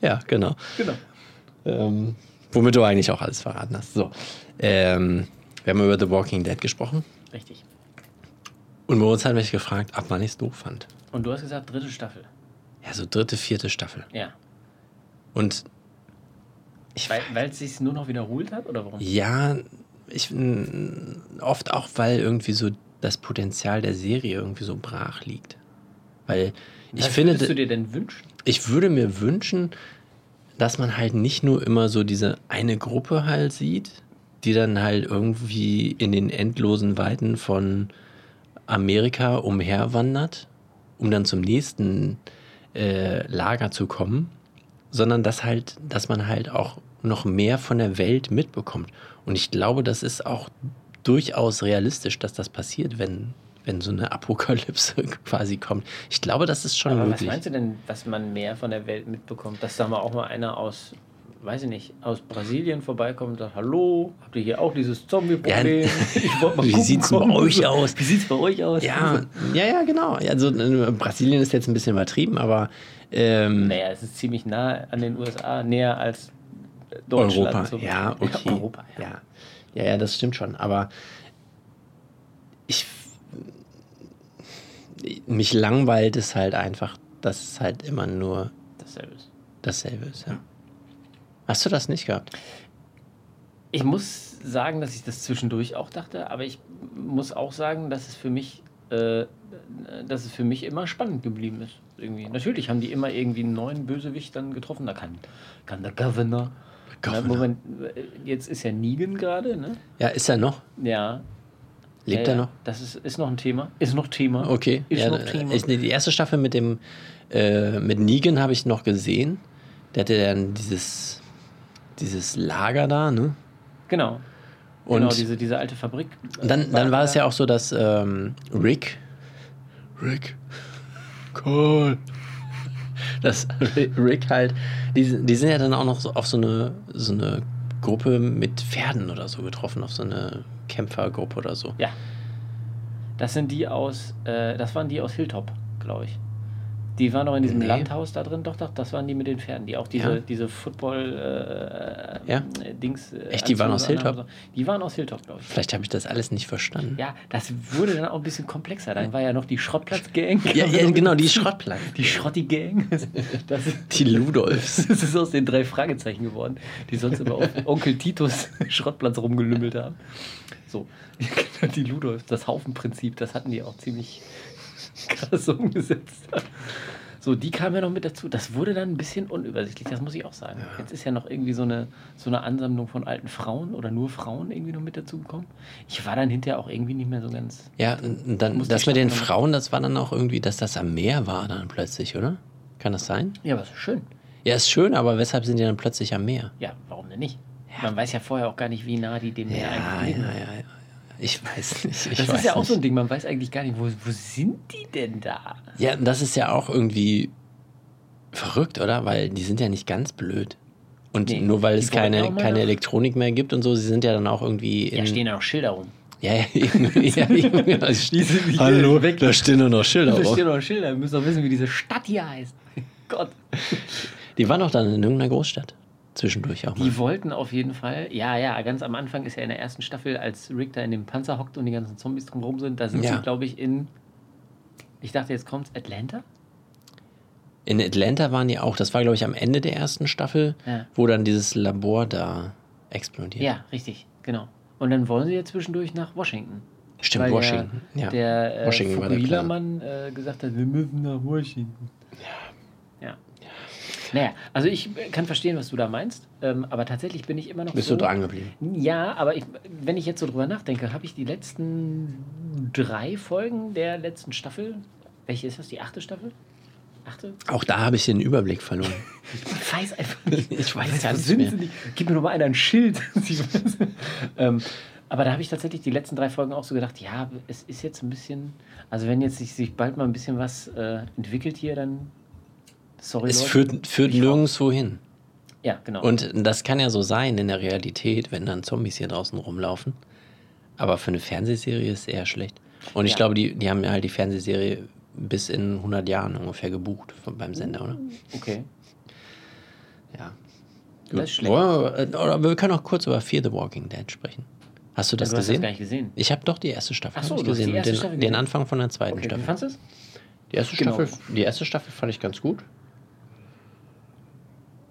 Ja, genau. Genau. Ähm, womit du eigentlich auch alles verraten hast. So. Ähm, wir haben über The Walking Dead gesprochen. Richtig. Und bei uns hat mich gefragt, ab wann ich es doof fand. Und du hast gesagt, dritte Staffel. Ja, so dritte, vierte Staffel. Ja. Und ich Weil es sich nur noch wiederholt hat oder warum? Ja, ich oft auch, weil irgendwie so das Potenzial der Serie irgendwie so brach liegt. Weil ich Was finde, würdest du dir denn wünschen? ich würde mir wünschen, dass man halt nicht nur immer so diese eine Gruppe halt sieht, die dann halt irgendwie in den endlosen Weiten von Amerika umherwandert, um dann zum nächsten äh, Lager zu kommen, sondern dass halt, dass man halt auch noch mehr von der Welt mitbekommt. Und ich glaube, das ist auch durchaus realistisch, dass das passiert, wenn, wenn so eine Apokalypse quasi kommt. Ich glaube, das ist schon Aber was möglich. meinst du denn, dass man mehr von der Welt mitbekommt? Dass da mal auch mal einer aus, weiß ich nicht, aus Brasilien vorbeikommt und sagt, hallo, habt ihr hier auch dieses Zombie-Problem? Mal Wie gucken sieht's bei kommen." euch aus? Wie sieht's bei euch aus? Ja, ja, ja, genau. Also äh, Brasilien ist jetzt ein bisschen übertrieben, aber ähm, Naja, es ist ziemlich nah an den USA, näher als Deutschland. Europa. so. Ja, okay. Europa, ja. ja. ja, ja, das stimmt schon. Aber ich mich langweilt es halt einfach, dass es halt immer nur Dasselbe ist. dasselbe ist. Ja. Hast du das nicht gehabt? Ich muss sagen, dass ich das zwischendurch auch dachte, aber ich muss auch sagen, dass es für mich, äh, dass es für mich immer spannend geblieben ist. Irgendwie. Natürlich haben die immer irgendwie einen neuen Bösewicht dann getroffen. Da kann, kann der Governor. Governor. Na, Moment, äh, jetzt ist ja Negan gerade, ne? Ja, ist er noch? Ja. Lebt ja, er noch? Das ist, ist noch ein Thema. Ist noch Thema. Okay. Ist ja, noch Thema. Ich, die erste Staffel mit dem äh, mit Negan habe ich noch gesehen. Der hatte dann dieses dieses Lager da, ne? genau. Und genau, diese, diese alte Fabrik. Und dann, dann war es ja auch so, dass ähm, Rick, Rick, Cole, dass Rick halt, die, die sind ja dann auch noch so auf so eine, so eine Gruppe mit Pferden oder so getroffen, auf so eine Kämpfergruppe oder so. Ja. Das sind die aus, äh, das waren die aus Hilltop, glaube ich. Die waren noch in diesem Nee. Landhaus da drin, doch, doch, das waren die mit den Pferden, die auch diese, Ja. diese Football äh, Ja. äh, Echt, die waren aus Hilltop? anhaben. Die waren aus Hilltop, glaube ich. Vielleicht habe ich das alles nicht verstanden. Ja, das wurde dann auch ein bisschen komplexer. Dann war ja noch die Schrottplatz-Gang. Ja, ja, genau, die Schrottplatz. Die Schrotti-Gang. Die Ludolfs. das ist aus den drei Fragezeichen geworden, die sonst immer auf Onkel Titus Schrottplatz rumgelümmelt haben. So, die Ludolf, das Haufenprinzip, das hatten die auch ziemlich krass umgesetzt. So, die kamen ja noch mit dazu. Das wurde dann ein bisschen unübersichtlich, das muss ich auch sagen. Jetzt ist ja noch irgendwie so eine, so eine Ansammlung von alten Frauen oder nur Frauen irgendwie noch mit dazu gekommen. Ich war dann hinterher auch irgendwie nicht mehr so ganz. Ja, und dann, das mit den Frauen, das war dann auch irgendwie, dass das am Meer war dann plötzlich, oder? Kann das sein? Ja, aber ist schön. Ja, ist schön, aber weshalb sind die dann plötzlich am Meer? Ja, warum denn nicht? Man weiß ja vorher auch gar nicht, wie nah die dem Meer Ja, eigentlich ja, liegen. ja, ja. Ich weiß nicht. Ich Das weiß ist ja auch nicht. so ein Ding, man weiß eigentlich gar nicht, wo, wo sind die denn da? Ja, das ist ja auch irgendwie verrückt, oder? Weil die sind ja nicht ganz blöd. Und Nee, nur weil es ja keine, auch keine Elektronik mehr gibt und so, sie sind ja dann auch irgendwie in. Ja, stehen da noch Schilder rum. ja, ja, ja, sind nicht Hallo, weg. da stehen nur noch Schilder Da drauf. stehen noch Schilder, wir müssen doch wissen, wie diese Stadt hier heißt. Gott. Die waren doch dann in irgendeiner Großstadt. Zwischendurch auch mal. Die wollten auf jeden Fall, ja, ja, ganz am Anfang ist ja in der ersten Staffel, als Rick da in dem Panzer hockt und die ganzen Zombies drumherum sind, da sind Ja. sie, glaube ich, in, ich dachte, jetzt kommt's, Atlanta? In Atlanta waren die auch. Das war, glaube ich, am Ende der ersten Staffel, Ja. wo dann dieses Labor da explodiert. Ja, richtig, genau. Und dann wollen sie ja zwischendurch nach Washington. Stimmt, Weil Washington. Der, ja. der äh, Washington war der Plan. Fukuhila-Mann äh, gesagt hat, wir müssen nach Washington. Ja. Ja. Naja, also ich kann verstehen, was du da meinst, ähm, aber tatsächlich bin ich immer noch Bist so... du dran geblieben? Ja, aber ich, wenn ich jetzt so drüber nachdenke, habe ich die letzten drei Folgen der letzten Staffel, welche ist das, die achte Staffel? Achte? Auch da habe ich den Überblick verloren. Ich weiß einfach nicht. Ich weiß gar Wo nicht mehr. Gib mir doch mal einer ein Schild. Weiß. ähm, aber da habe ich tatsächlich die letzten drei Folgen auch so gedacht, ja, es ist jetzt ein bisschen, also wenn jetzt sich, sich bald mal ein bisschen was äh, entwickelt hier, dann sorry Es Leute. führt, führt nirgendwo hin. ja, genau. Und das kann ja so sein in der Realität, wenn dann Zombies hier draußen rumlaufen. Aber für eine Fernsehserie ist es eher schlecht. Und ich Ja. glaube, die, die haben ja halt die Fernsehserie bis in 100 Jahren ungefähr gebucht von, beim Sender, oder? okay. Ja. Das ist schlecht. Oder wir können auch kurz über Fear the Walking Dead sprechen. Hast du das du hast das gesehen? gar nicht gesehen. ich habe doch die erste Staffel Ach so, hast die gesehen. erste den, Staffel den gesehen. Anfang von der zweiten Okay, wie Staffel. fandest du es? Die erste, Genau. Staffel, die erste Staffel fand ich ganz gut.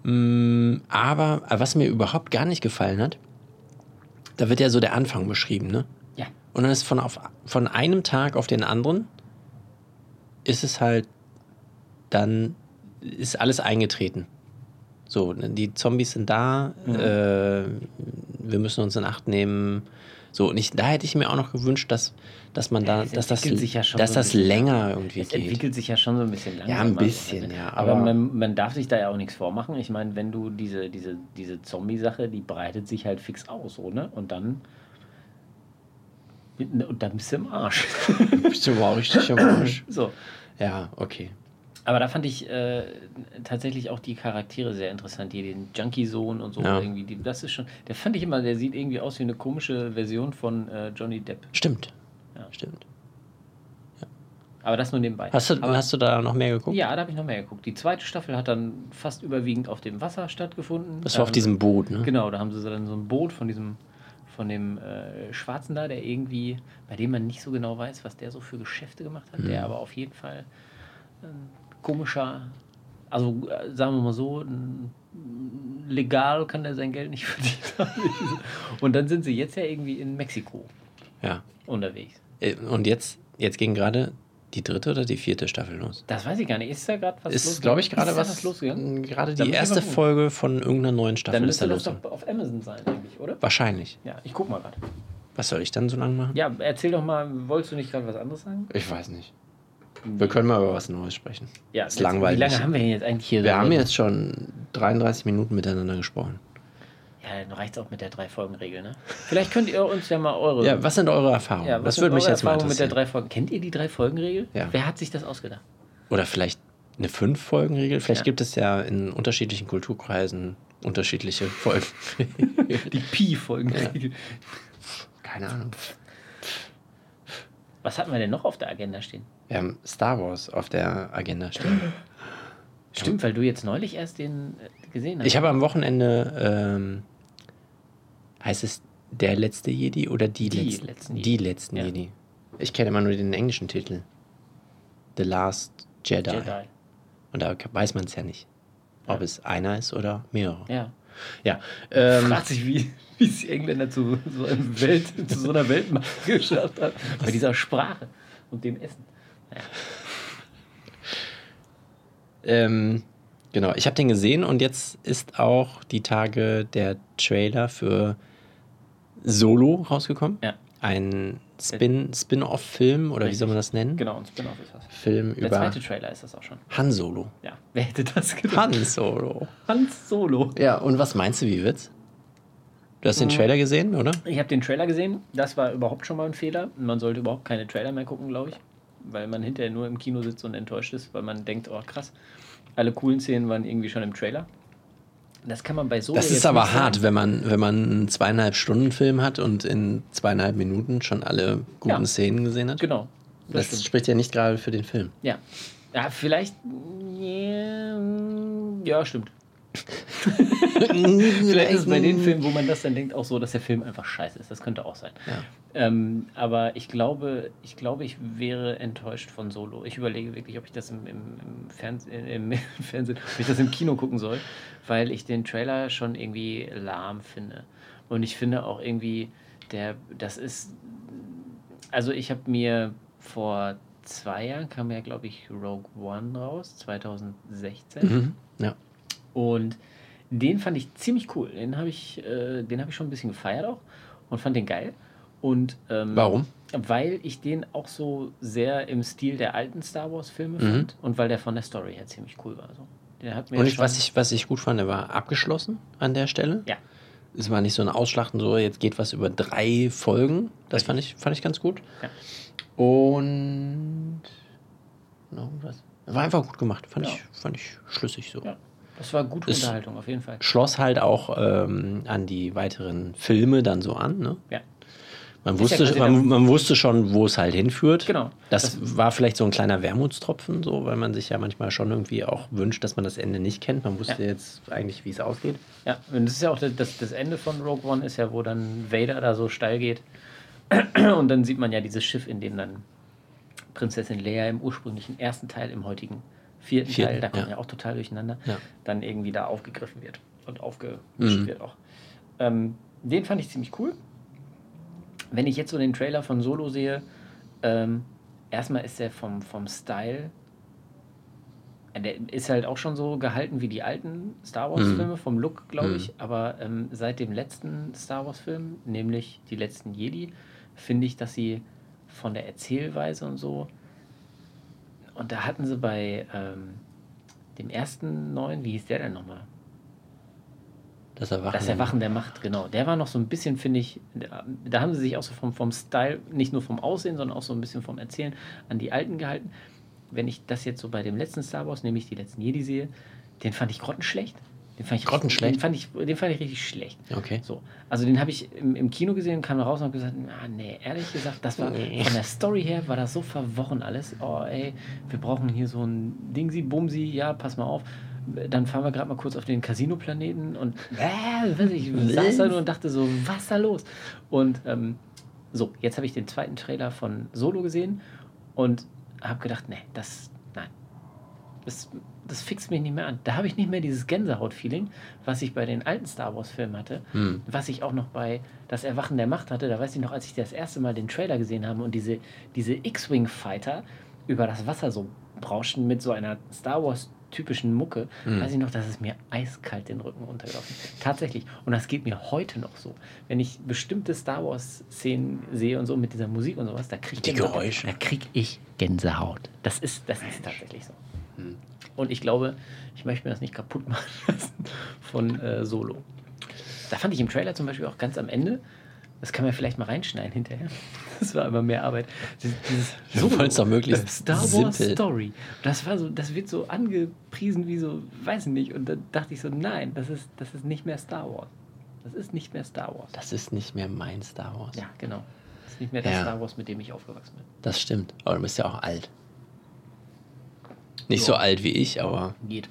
Mm, aber äh, was mir überhaupt gar nicht gefallen hat, da wird ja so der Anfang beschrieben, ne? Ja. Und dann ist von, auf, von einem Tag auf den anderen ist es halt dann ist alles eingetreten. So, ne, die Zombies sind da, Mhm. äh, wir müssen uns in Acht nehmen. So, und ich, da hätte ich mir auch noch gewünscht, dass, dass man da, es dass das, ja dass das länger irgendwie Es geht. entwickelt sich ja schon so ein bisschen langsam. Ja, ein bisschen, ja, Aber, aber- man, man darf sich da ja auch nichts vormachen. Ich meine, wenn du diese, diese, diese Zombie-Sache, die breitet sich halt fix aus, so, ne? Und dann. Und dann bist du im Arsch. Bist du mal richtig am Arsch. so. Ja, okay. Aber da fand ich äh, tatsächlich auch die Charaktere sehr interessant. Hier den Junkie-Sohn und so Ja. irgendwie. Die, das ist schon. Der fand ich immer, der sieht irgendwie aus wie eine komische Version von äh, Johnny Depp. Stimmt. Ja. Stimmt. Aber das nur nebenbei. Hast du, Aber, hast du da noch mehr geguckt? Ja, da habe ich noch mehr geguckt. Die zweite Staffel hat dann fast überwiegend auf dem Wasser stattgefunden. Das war auf Ähm, diesem Boot, ne? Genau, da haben sie so dann so ein Boot von diesem, von dem äh, Schwarzen da, der irgendwie, bei dem man nicht so genau weiß, was der so für Geschäfte gemacht hat, Mhm. der aber auf jeden Fall ein komischer, also äh, sagen wir mal so, legal kann er sein Geld nicht verdient haben. Und dann sind sie jetzt ja irgendwie in Mexiko Ja. unterwegs. Äh, Und jetzt, jetzt ging gerade die dritte oder die vierte Staffel los. Das weiß ich gar nicht. Ist da gerade was Ist, glaube ich, gerade was. losgegangen? Gerade die erste. Folge von irgendeiner neuen Staffel Dann ist da müsste das los. doch auf Amazon sein, eigentlich, oder? Wahrscheinlich. Ja, ich guck mal gerade. Was soll ich dann so lange machen? Ja, erzähl doch mal, wolltest du nicht gerade was anderes sagen? Ich weiß nicht. Wir können mal über was Neues sprechen. Ja, ist jetzt- langweilig. Wie lange haben wir denn jetzt eigentlich hier? Wir haben jetzt schon 33 Minuten miteinander gesprochen. Ja, dann reicht es auch mit der Drei-Folgen-Regel, ne? Vielleicht könnt ihr uns ja mal eure. Ja, was sind eure Erfahrungen? Ja, das sind würde mich eure jetzt mal Erfahrungen mit der interessieren. drei Folgen. Kennt ihr die Drei-Folgen-Regel? Ja. Wer hat sich das ausgedacht? Oder vielleicht eine Fünf-Folgen-Regel? Vielleicht Ja. gibt es ja in unterschiedlichen Kulturkreisen unterschiedliche Folgen. Die Pi-Folgen-Regel. Keine Ahnung. Was hatten wir denn noch auf der Agenda stehen? Wir haben Star Wars auf der Agenda stehen. Stimmt, weil du jetzt neulich erst den äh, gesehen hast. Ich habe am Wochenende, ähm, heißt es der letzte Jedi oder die, Die letzten, letzten Jedi. Die letzten Ja. Jedi. Ich kenne immer nur den englischen Titel. The Last Jedi. Jedi. Und da weiß man es ja nicht, ob Ja. es einer ist oder mehrere. Ja. Ja. Ähm, Fragt sich, wie, wie es die Engländer zu so, Welt, zu so einer Weltmacht geschafft haben. Bei dieser Sprache und dem Essen. Ähm, genau, ich habe den gesehen und jetzt ist auch die Tage der Trailer für Solo rausgekommen. Ja. Ein Spin- Spin-off-Film oder wie soll man das nennen? Genau, ein Spin-off ist das. Film Der über zweite Trailer ist das auch schon. Han Solo. Ja, wer hätte das gedacht? Han Solo. Hans Solo. Ja, und was meinst du, wie wird's? Du hast den Mhm. Trailer gesehen, oder? Ich habe den Trailer gesehen. Das war überhaupt schon mal ein Fehler. Man sollte überhaupt keine Trailer mehr gucken, glaube ich. Weil man hinterher nur im Kino sitzt und enttäuscht ist, weil man denkt, oh krass, alle coolen Szenen waren irgendwie schon im Trailer. Das kann man bei so Das ist aber hart, wenn man, wenn man einen zweieinhalb Stunden Film hat und in zweieinhalb Minuten schon alle guten Ja. Szenen gesehen hat. Genau. Das, Das, spricht ja nicht gerade für den Film. Ja. Ja, vielleicht. Ja, stimmt. Vielleicht ist es bei den Filmen, wo man das dann denkt, auch so, dass der Film einfach scheiße ist. Das könnte auch sein. Ja. Ähm, aber ich glaube, ich glaube, ich wäre enttäuscht von Solo. Ich überlege wirklich, ob ich das im, im, im, Fernseh, äh, im Fernsehen, ob ich das im Kino gucken soll, weil ich den Trailer schon irgendwie lahm finde. Und ich finde auch irgendwie, der, das ist, also ich habe mir vor zwei Jahren kam ja, glaube ich, Rogue One raus, 2016. Mhm. Ja. Und den fand ich ziemlich cool. Den habe ich, äh, den habe ich schon ein bisschen gefeiert auch und fand den geil. Und ähm, Warum? Weil ich den auch so sehr im Stil der alten Star Wars Filme Mhm. fand und weil der von der Story her ziemlich cool war. So. Der hat mir Und ich, was, ich, was ich gut fand, der war abgeschlossen an der Stelle. Ja. Es war nicht so ein Ausschlachten, so jetzt geht was über drei Folgen. Das fand ich, fand ich ganz gut. Ja. Und noch was. War einfach gut gemacht. Fand, Ja. ich, fand ich schlüssig so. Ja, das war gute Ist- Unterhaltung auf jeden Fall. Schloss halt auch ähm, an die weiteren Filme dann so an. Ne? Ja. Man, Ist ja wusste, quasi man, man wusste schon, wo es halt hinführt. Genau. Das, war vielleicht so ein kleiner Wermutstropfen, so, weil man sich ja manchmal schon irgendwie auch wünscht, dass man das Ende nicht kennt. Man wusste Ja. jetzt eigentlich, wie es ausgeht. Ja, und das ist ja auch das, das, das Ende von Rogue One, ist ja, wo dann Vader da so steil geht. Und dann sieht man ja dieses Schiff, in dem dann Prinzessin Leia im ursprünglichen ersten Teil, im heutigen vierten, Vierten, Teil, da kommt ja. ja auch total durcheinander, Ja. dann irgendwie da aufgegriffen wird und aufgemischt Mhm. wird auch. Ähm, den fand ich ziemlich cool. Wenn ich jetzt so den Trailer von Solo sehe, ähm, erstmal ist der vom, vom Style der ist halt auch schon so gehalten wie die alten Star Wars-Filme, vom Look, glaube Mhm. ich. Aber ähm, seit dem letzten Star Wars-Film, nämlich die letzten Jedi, finde ich, dass sie von der Erzählweise und so. Und da hatten sie bei ähm, dem ersten neuen, wie hieß der denn nochmal? Das Erwachen. Das Erwachen der Macht, genau. Der war noch so ein bisschen, finde ich, da- haben sie sich auch so vom, vom Style, nicht nur vom Aussehen, sondern auch so ein bisschen vom Erzählen an die alten gehalten. Wenn ich das jetzt so bei dem letzten Star Wars, nämlich die letzten Jedi sehe, den fand ich grottenschlecht. Den fand ich Grottenschlecht? Den fand ich, den fand ich richtig schlecht. Okay. So, also den habe ich im, im Kino gesehen und kam raus und habe gesagt, ah, nee, ehrlich gesagt, das war Nee. von der Story her war das so verworren alles. Oh, ey, wir brauchen hier so ein Dingsi, Bumsi, ja, pass mal auf. Dann fahren wir gerade mal kurz auf den Casino-Planeten und äh, weiß ich, saß da nur und dachte so, was ist da los? Und ähm, so, jetzt habe ich den zweiten Trailer von Solo gesehen und habe gedacht, nee, das, das, das fixt mich nicht mehr an. Da habe ich nicht mehr dieses Gänsehaut-Feeling, was ich bei den alten Star Wars-Filmen hatte, Hm. was ich auch noch bei Das Erwachen der Macht hatte. Da weiß ich noch, als ich das erste Mal den Trailer gesehen habe und diese, diese X-Wing-Fighter über das Wasser so brauschen mit so einer Star Wars-typischen Mucke, Hm. weiß ich noch, dass es mir eiskalt den Rücken runtergelaufen ist. Tatsächlich. Und das geht mir heute noch so. Wenn ich bestimmte Star Wars-Szenen sehe und so mit dieser Musik und sowas, da kriege ich Gänsehaut. Da kriege ich Gänsehaut. Das ist, das ist tatsächlich so. Hm. Und ich glaube, ich möchte mir das nicht kaputt machen lassen von äh, Solo. Da fand ich im Trailer zum Beispiel auch ganz am Ende, das kann man vielleicht mal reinschneiden hinterher. Das war immer mehr Arbeit. Dieses, es doch möglichst Star Wars simpel. Story. Das war so, das wird so angepriesen wie so, weiß ich nicht. Und dann dachte ich so, nein, das ist, das ist nicht mehr Star Wars. Das ist nicht mehr Star Wars. Das ist nicht mehr mein Star Wars. Ja, genau. Das ist nicht mehr das Ja. Star Wars, mit dem ich aufgewachsen bin. Das stimmt. Aber du bist ja auch alt. Nicht so alt wie ich, aber, Geht.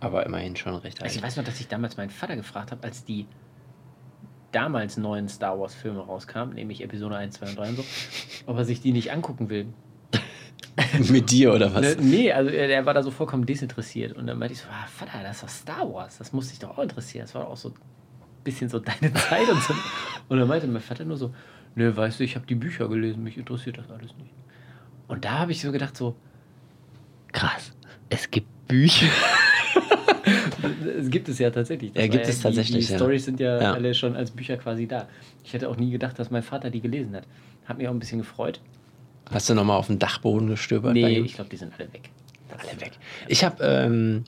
aber immerhin schon recht Also ich alt. weiß noch, dass ich damals meinen Vater gefragt habe, als die damals neuen Star Wars Filme rauskamen, nämlich Episode 1, 2 und 3 und so, ob er sich die nicht angucken will. Mit dir oder was? Ne, nee, also er, er war da so vollkommen desinteressiert. Und dann meinte ich so, ah, Vater, das ist doch Star Wars, das muss dich doch auch interessieren. Das war doch auch so ein bisschen so deine Zeit und so. Und dann meinte mein Vater nur so, ne, weißt du, ich habe die Bücher gelesen, mich interessiert das alles nicht. Und da habe ich so gedacht so, krass, es gibt Bücher. es gibt es ja tatsächlich. Ja, war gibt es tatsächlich, Die, ja. die Storys sind ja, Ja. alle schon als Bücher quasi da. Ich hätte auch nie gedacht, dass mein Vater die gelesen hat. Hat mich auch ein bisschen gefreut. Hast du nochmal auf den Dachboden gestöbert? Nee, ich glaube, die sind alle weg. alle weg. Ich habe ähm,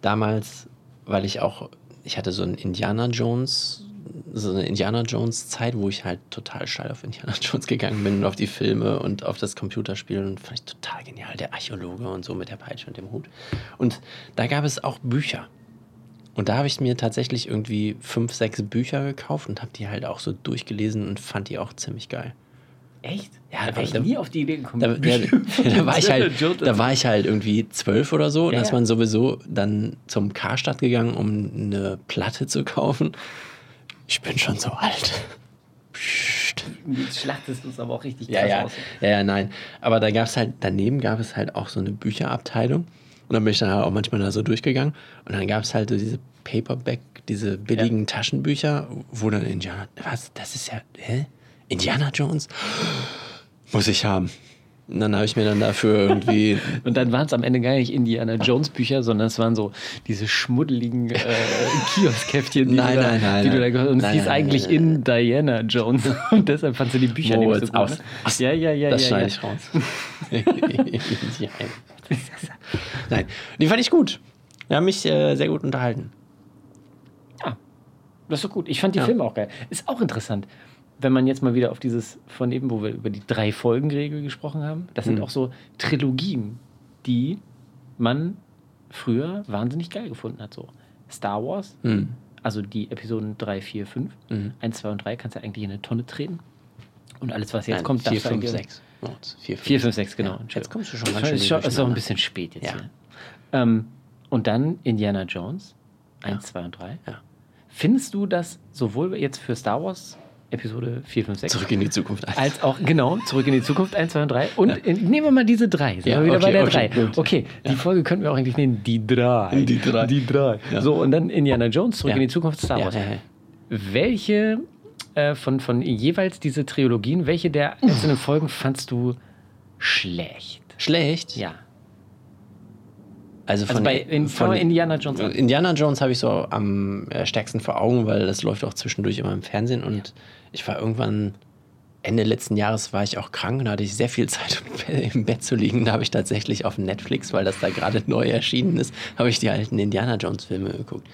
damals, weil ich auch, ich hatte so einen Indiana Jones, so eine Indiana Jones Zeit, wo ich halt total steil auf Indiana Jones gegangen bin und auf die Filme und auf das Computerspiel und fand ich total genial, der Archäologe und so mit der Peitsche und dem Hut. Und da gab es auch Bücher. Und da habe ich mir tatsächlich irgendwie fünf, sechs Bücher gekauft und habe die halt auch so durchgelesen und fand die auch ziemlich geil. Echt? Ja, da wäre ich nie auf die Idee gekommen. Da, da, da, war ich halt, da war ich halt irgendwie zwölf oder so. Und Ja, da ist man sowieso dann zum Karstadt gegangen, um eine Platte zu kaufen. Ich bin schon so alt. Psst. Jetzt schlachtest du es aber auch richtig Ja, krass ja, aus. ja, ja, nein. Aber da gab es halt, daneben gab es halt auch so eine Bücherabteilung. Und dann bin ich dann halt auch manchmal da so durchgegangen. Und dann gab es halt so diese Paperback, diese billigen Taschenbücher, wo dann Indiana, was, das ist ja, hä? Indiana Jones? Muss ich haben. Und dann habe ich mir dann dafür irgendwie, Und dann waren es am Ende gar nicht Indiana Jones Bücher, sondern es waren so diese schmuddeligen äh, Kioskheftchen, die, Nein, du, da, nein, nein, die du da gehört Und es hieß eigentlich in Diana Jones. Und deshalb fandst du die Bücher nicht Moritz, so gut. aus. Ne? Ja, ja, ja, das ja. schneide ja. ich raus. Nein, die fand ich gut. Die haben mich äh, sehr gut unterhalten. Ja, das ist doch gut. Ich fand die Ja. Filme auch geil. Ist auch interessant, wenn man jetzt mal wieder auf dieses von eben, wo wir über die drei Folgenregel gesprochen haben. Das sind Mhm. auch so Trilogien, die man früher wahnsinnig geil gefunden hat. So Star Wars, Hm. also die Episoden 3, 4, 5. Mhm. 1, 2 und 3 kannst du eigentlich in eine Tonne treten. Und alles, was jetzt Nein, kommt, 4, darfst du 5, eigentlich- 6. Moritz, 4, 5, 4, 5, 6, genau. Ja, jetzt kommst du schon ganz Das schön ist, ist auch ein bisschen spät jetzt Ja. hier. Ähm, und dann Indiana Jones, 1, 2 und 3. Ja. Findest du das sowohl jetzt für Star Wars Episode 4, 5, 6 Zurück in die Zukunft. als auch, genau, zurück in die Zukunft 1, 2 und 3. Und in, nehmen wir mal diese drei. Sind Ja, wir wieder okay, bei der okay, 3. gut. Okay, die Folge könnten wir auch eigentlich nennen, die 3. Die drei. Die 3. Ja. So, und dann Indiana Jones, zurück Ja. in die Zukunft, Star Ja, Wars. ja, ja. Welche äh, von, von jeweils diese Trilogien, welche der einzelnen Folgen fandst du schlecht? Schlecht? Ja. Also, Also von, bei in, von Indiana Jones. an. Indiana Jones habe ich so am äh, stärksten vor Augen, weil das läuft auch zwischendurch immer im Fernsehen und ich war irgendwann Ende letzten Jahres war ich auch krank, da hatte ich sehr viel Zeit im Be- im Bett zu liegen. Da habe ich tatsächlich auf Netflix, weil das da gerade neu erschienen ist, habe ich die alten Indiana Jones Filme geguckt.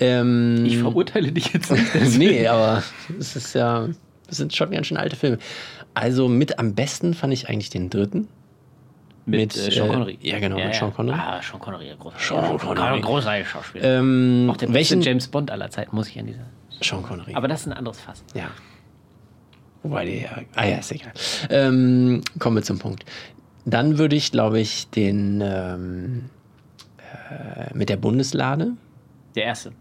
Ähm, Ich verurteile dich jetzt nicht. nee, aber es ist ja, es sind schon ganz schön alte Filme. Also mit am besten fand ich eigentlich den dritten. Mit, äh, Sean äh, Connery. ja, genau, mit Sean Connery. Ah, Sean Connery, großer Sean Connery. Großartiger Schauspieler. Ähm, auch der welchen? beste James Bond aller Zeiten, muss ich an dieser. Sean Connery. Aber das ist ein anderes Fass. Ja. Wobei die ja. Ah ja, ist egal. Ähm, kommen wir zum Punkt. Dann würde ich, glaube ich, den ähm, äh, mit der Bundeslade, Der erste.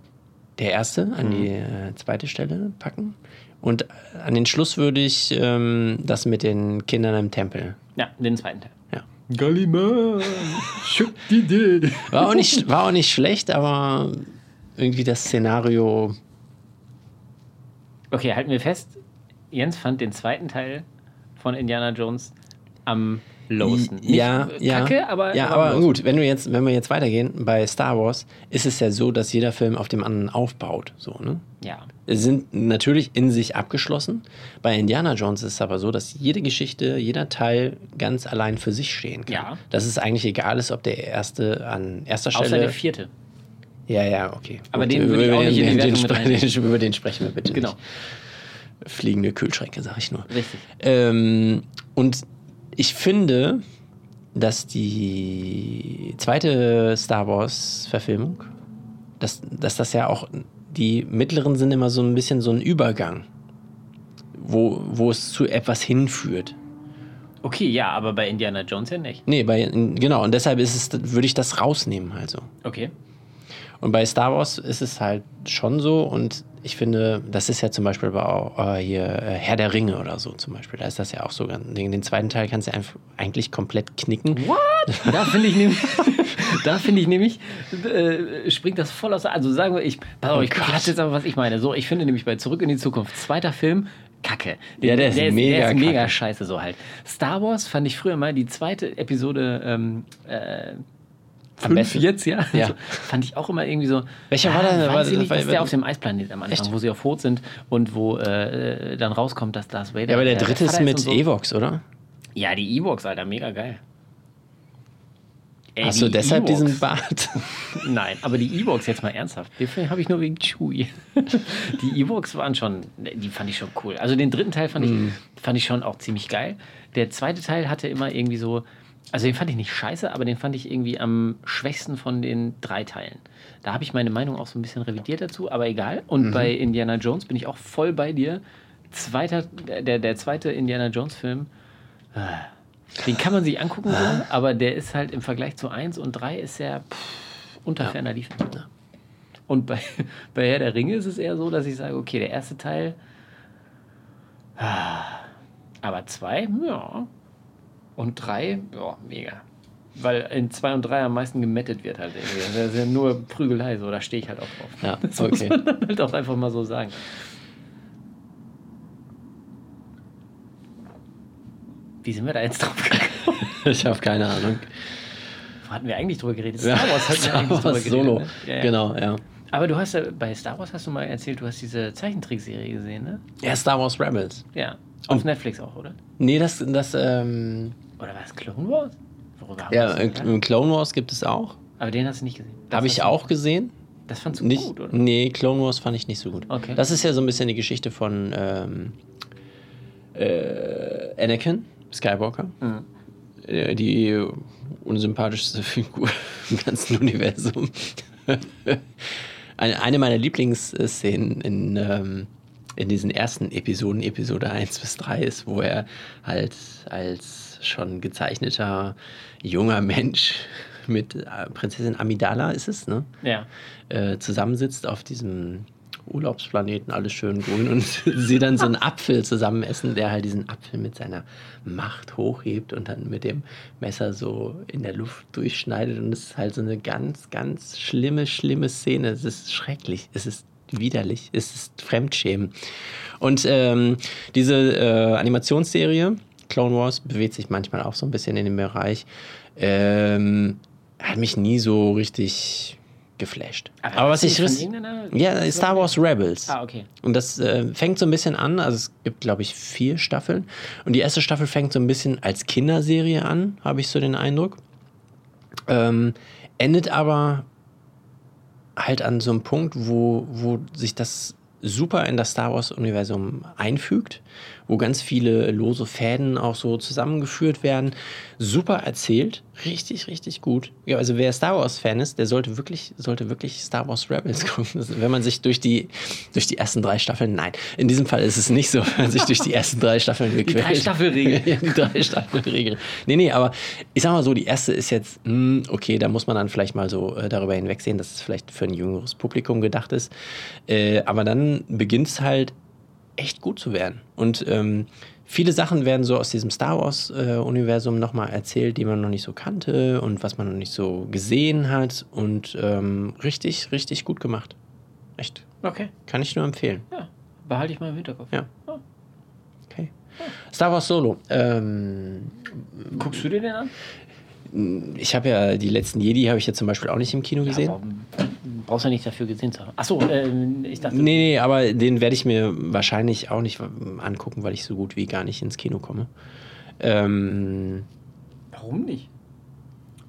der erste, an die äh, zweite Stelle packen. Und an den Schluss würde ich ähm, das mit den Kindern im Tempel. Ja, den zweiten Teil. Ja. Idee. War auch nicht, war auch nicht schlecht, aber irgendwie das Szenario. Okay, halten wir fest. Jens fand den zweiten Teil von Indiana Jones am lowsten. Nicht ja, ja. Kacke, aber. ja, aber lowsten. gut, wenn wir jetzt, wenn wir jetzt weitergehen, bei Star Wars ist es ja so, dass jeder Film auf dem anderen aufbaut. So, ne? Ja. Es sind natürlich in sich abgeschlossen. Bei Indiana Jones ist es aber so, dass jede Geschichte, jeder Teil ganz allein für sich stehen kann. Ja. Dass es eigentlich egal ist, ob der erste an erster Stelle. Außer der vierte. Ja, ja, okay. Aber Gut, den über würde ich auch den, nicht in die den, Wertung mit den, über den sprechen wir bitte Genau. nicht. Fliegende Kühlschränke, sag ich nur. Richtig. Ähm, und ich finde, dass die zweite Star Wars-Verfilmung, dass, dass das ja auch, die mittleren sind immer so ein bisschen so ein Übergang, wo, wo es zu etwas hinführt. Okay, ja, aber bei Indiana Jones ja nicht. Nee, bei, genau, und deshalb ist es, würde ich das rausnehmen also. Okay. Und bei Star Wars ist es halt schon so und ich finde, das ist ja zum Beispiel bei auch, äh, hier äh, Herr der Ringe oder so zum Beispiel. Da ist das ja auch so. Den, den zweiten Teil kannst du einfach eigentlich komplett knicken. What? Da finde ich nämlich, da finde ich nämlich, äh, springt das voll aus. Also sagen wir, ich, pass auf, Oh ich quatsch jetzt aber, was ich meine. So, ich finde nämlich bei Zurück in die Zukunft, zweiter Film, Kacke. Ja, der ist der mega der ist mega scheiße so halt. Star Wars fand ich früher mal die zweite Episode, ähm, äh, Am fünf besten. jetzt, ja. Ja. Also, fand ich auch immer irgendwie so. Welcher war der? Weiß War- ich nicht, war- das ist der auf dem Eisplanet am Anfang, Echt? wo sie auf Rot sind und wo äh, dann rauskommt, dass Darth Vader. Ja, aber der äh, dritte ist mit so. Evox, oder? Ja, die Ewoks, Alter, mega geil. Ey, Hast du deshalb Ewoks. diesen Bart? Nein, aber die Ewoks jetzt mal ernsthaft. Den Film habe ich nur wegen Chewie. Die Ewoks waren schon, die fand ich schon cool. Also den dritten Teil fand ich, Mhm. fand ich schon auch ziemlich geil. Der zweite Teil hatte immer irgendwie so, also den fand ich nicht scheiße, aber den fand ich irgendwie am schwächsten von den drei Teilen. Da habe ich meine Meinung auch so ein bisschen revidiert dazu, aber egal. Mhm. Und bei Indiana Jones bin ich auch voll bei dir. zweiter, der, der zweite Indiana Jones-Film, äh, den kann man sich angucken, so, aber der ist halt im Vergleich zu 1 und 3 ist er pff, unter ferner Liefen. Und bei, bei Herr der Ringe ist es eher so, dass ich sage, okay, der erste Teil, ah, aber zwei, ja. Und drei, ja, mega. Weil in zwei und drei am meisten gemettet wird halt irgendwie. Das ist ja nur Prügelei, so, da stehe ich halt auch drauf. Ja, Das muss okay. man dann halt auch einfach mal so sagen. Wie sind wir da jetzt drauf gekommen? Ich habe keine Ahnung. Wo hatten wir eigentlich drüber geredet? Star Wars hatten wir eigentlich drüber geredet. Solo. Ne? Ja, ja. Genau, ja. Aber du hast ja, bei Star Wars hast du mal erzählt, du hast diese Zeichentrickserie gesehen, ne? Ja, Star Wars Rebels. Ja. Auf Netflix auch, oder? Nee, das, das, ähm, Oder war es Clone Wars? Worüber haben ja, äh, Clone Wars gibt es auch. Aber den hast du nicht gesehen. Habe ich auch gesehen. Das fandst du Nicht, gut, oder? Nee, Clone Wars fand ich nicht so gut. Okay. Das ist ja so ein bisschen die Geschichte von ähm, äh, Anakin Skywalker. Mhm. Äh, Die unsympathischste Figur im ganzen Universum. eine, eine meiner Lieblingsszenen in, ähm, in diesen ersten Episoden, Episode 1 bis 3, ist, wo er halt als schon gezeichneter junger Mensch mit äh, Prinzessin Amidala ist es, ne? Ja. äh, zusammensitzt auf diesem Urlaubsplaneten, alles schön grün und sie dann so einen Apfel zusammen essen, der halt diesen Apfel mit seiner Macht hochhebt und dann mit dem Messer so in der Luft durchschneidet und es ist halt so eine ganz, ganz schlimme, schlimme Szene. Es ist schrecklich, es ist widerlich, es ist Fremdschämen. Und ähm, diese äh, Animationsserie, Clone Wars, bewegt sich manchmal auch so ein bisschen in dem Bereich. Ähm, hat mich nie so richtig geflasht. Aber, was ist ich riss- ja, Star Wars Rebels. Ah, okay. Und das äh, fängt so ein bisschen an, also es gibt, glaube ich, vier Staffeln. Und die erste Staffel fängt so ein bisschen als Kinderserie an, habe ich so den Eindruck. Ähm, endet aber halt an so einem Punkt, wo, wo sich das super in das Star Wars-Universum einfügt, wo ganz viele lose Fäden auch so zusammengeführt werden. Super erzählt, richtig, richtig gut. Ja, also wer Star Wars-Fan ist, der sollte wirklich, sollte wirklich Star Wars Rebels gucken. Das, wenn man sich durch die, durch die ersten drei Staffeln, nein, in diesem Fall ist es nicht so, wenn man sich durch die ersten drei Staffeln Die gequält. drei Staffelregel. ja, die drei Staffelregel. Nee, nee, aber ich sag mal so, die erste ist jetzt, hm, okay, da muss man dann vielleicht mal so äh, darüber hinwegsehen, dass es vielleicht für ein jüngeres Publikum gedacht ist. Äh, aber dann beginnt es halt echt gut zu werden. Und ähm, viele Sachen werden so aus diesem Star Wars-Universum nochmal erzählt, die man noch nicht so kannte und was man noch nicht so gesehen hat. Und ähm, richtig, richtig gut gemacht. Echt. Okay. Kann ich nur empfehlen. Ja. Behalte ich mal im Hinterkopf. Ja. Oh. Okay. Star Wars Solo. Ähm, Guckst du dir den an? Ich habe ja die letzten Jedi habe ich ja zum Beispiel auch nicht im Kino gesehen. Aber, brauchst ja nicht dafür gesehen zu haben. Achso, ähm, ich dachte. Nee, nee, aber den werde ich mir wahrscheinlich auch nicht angucken, weil ich so gut wie gar nicht ins Kino komme. Ähm, Warum nicht?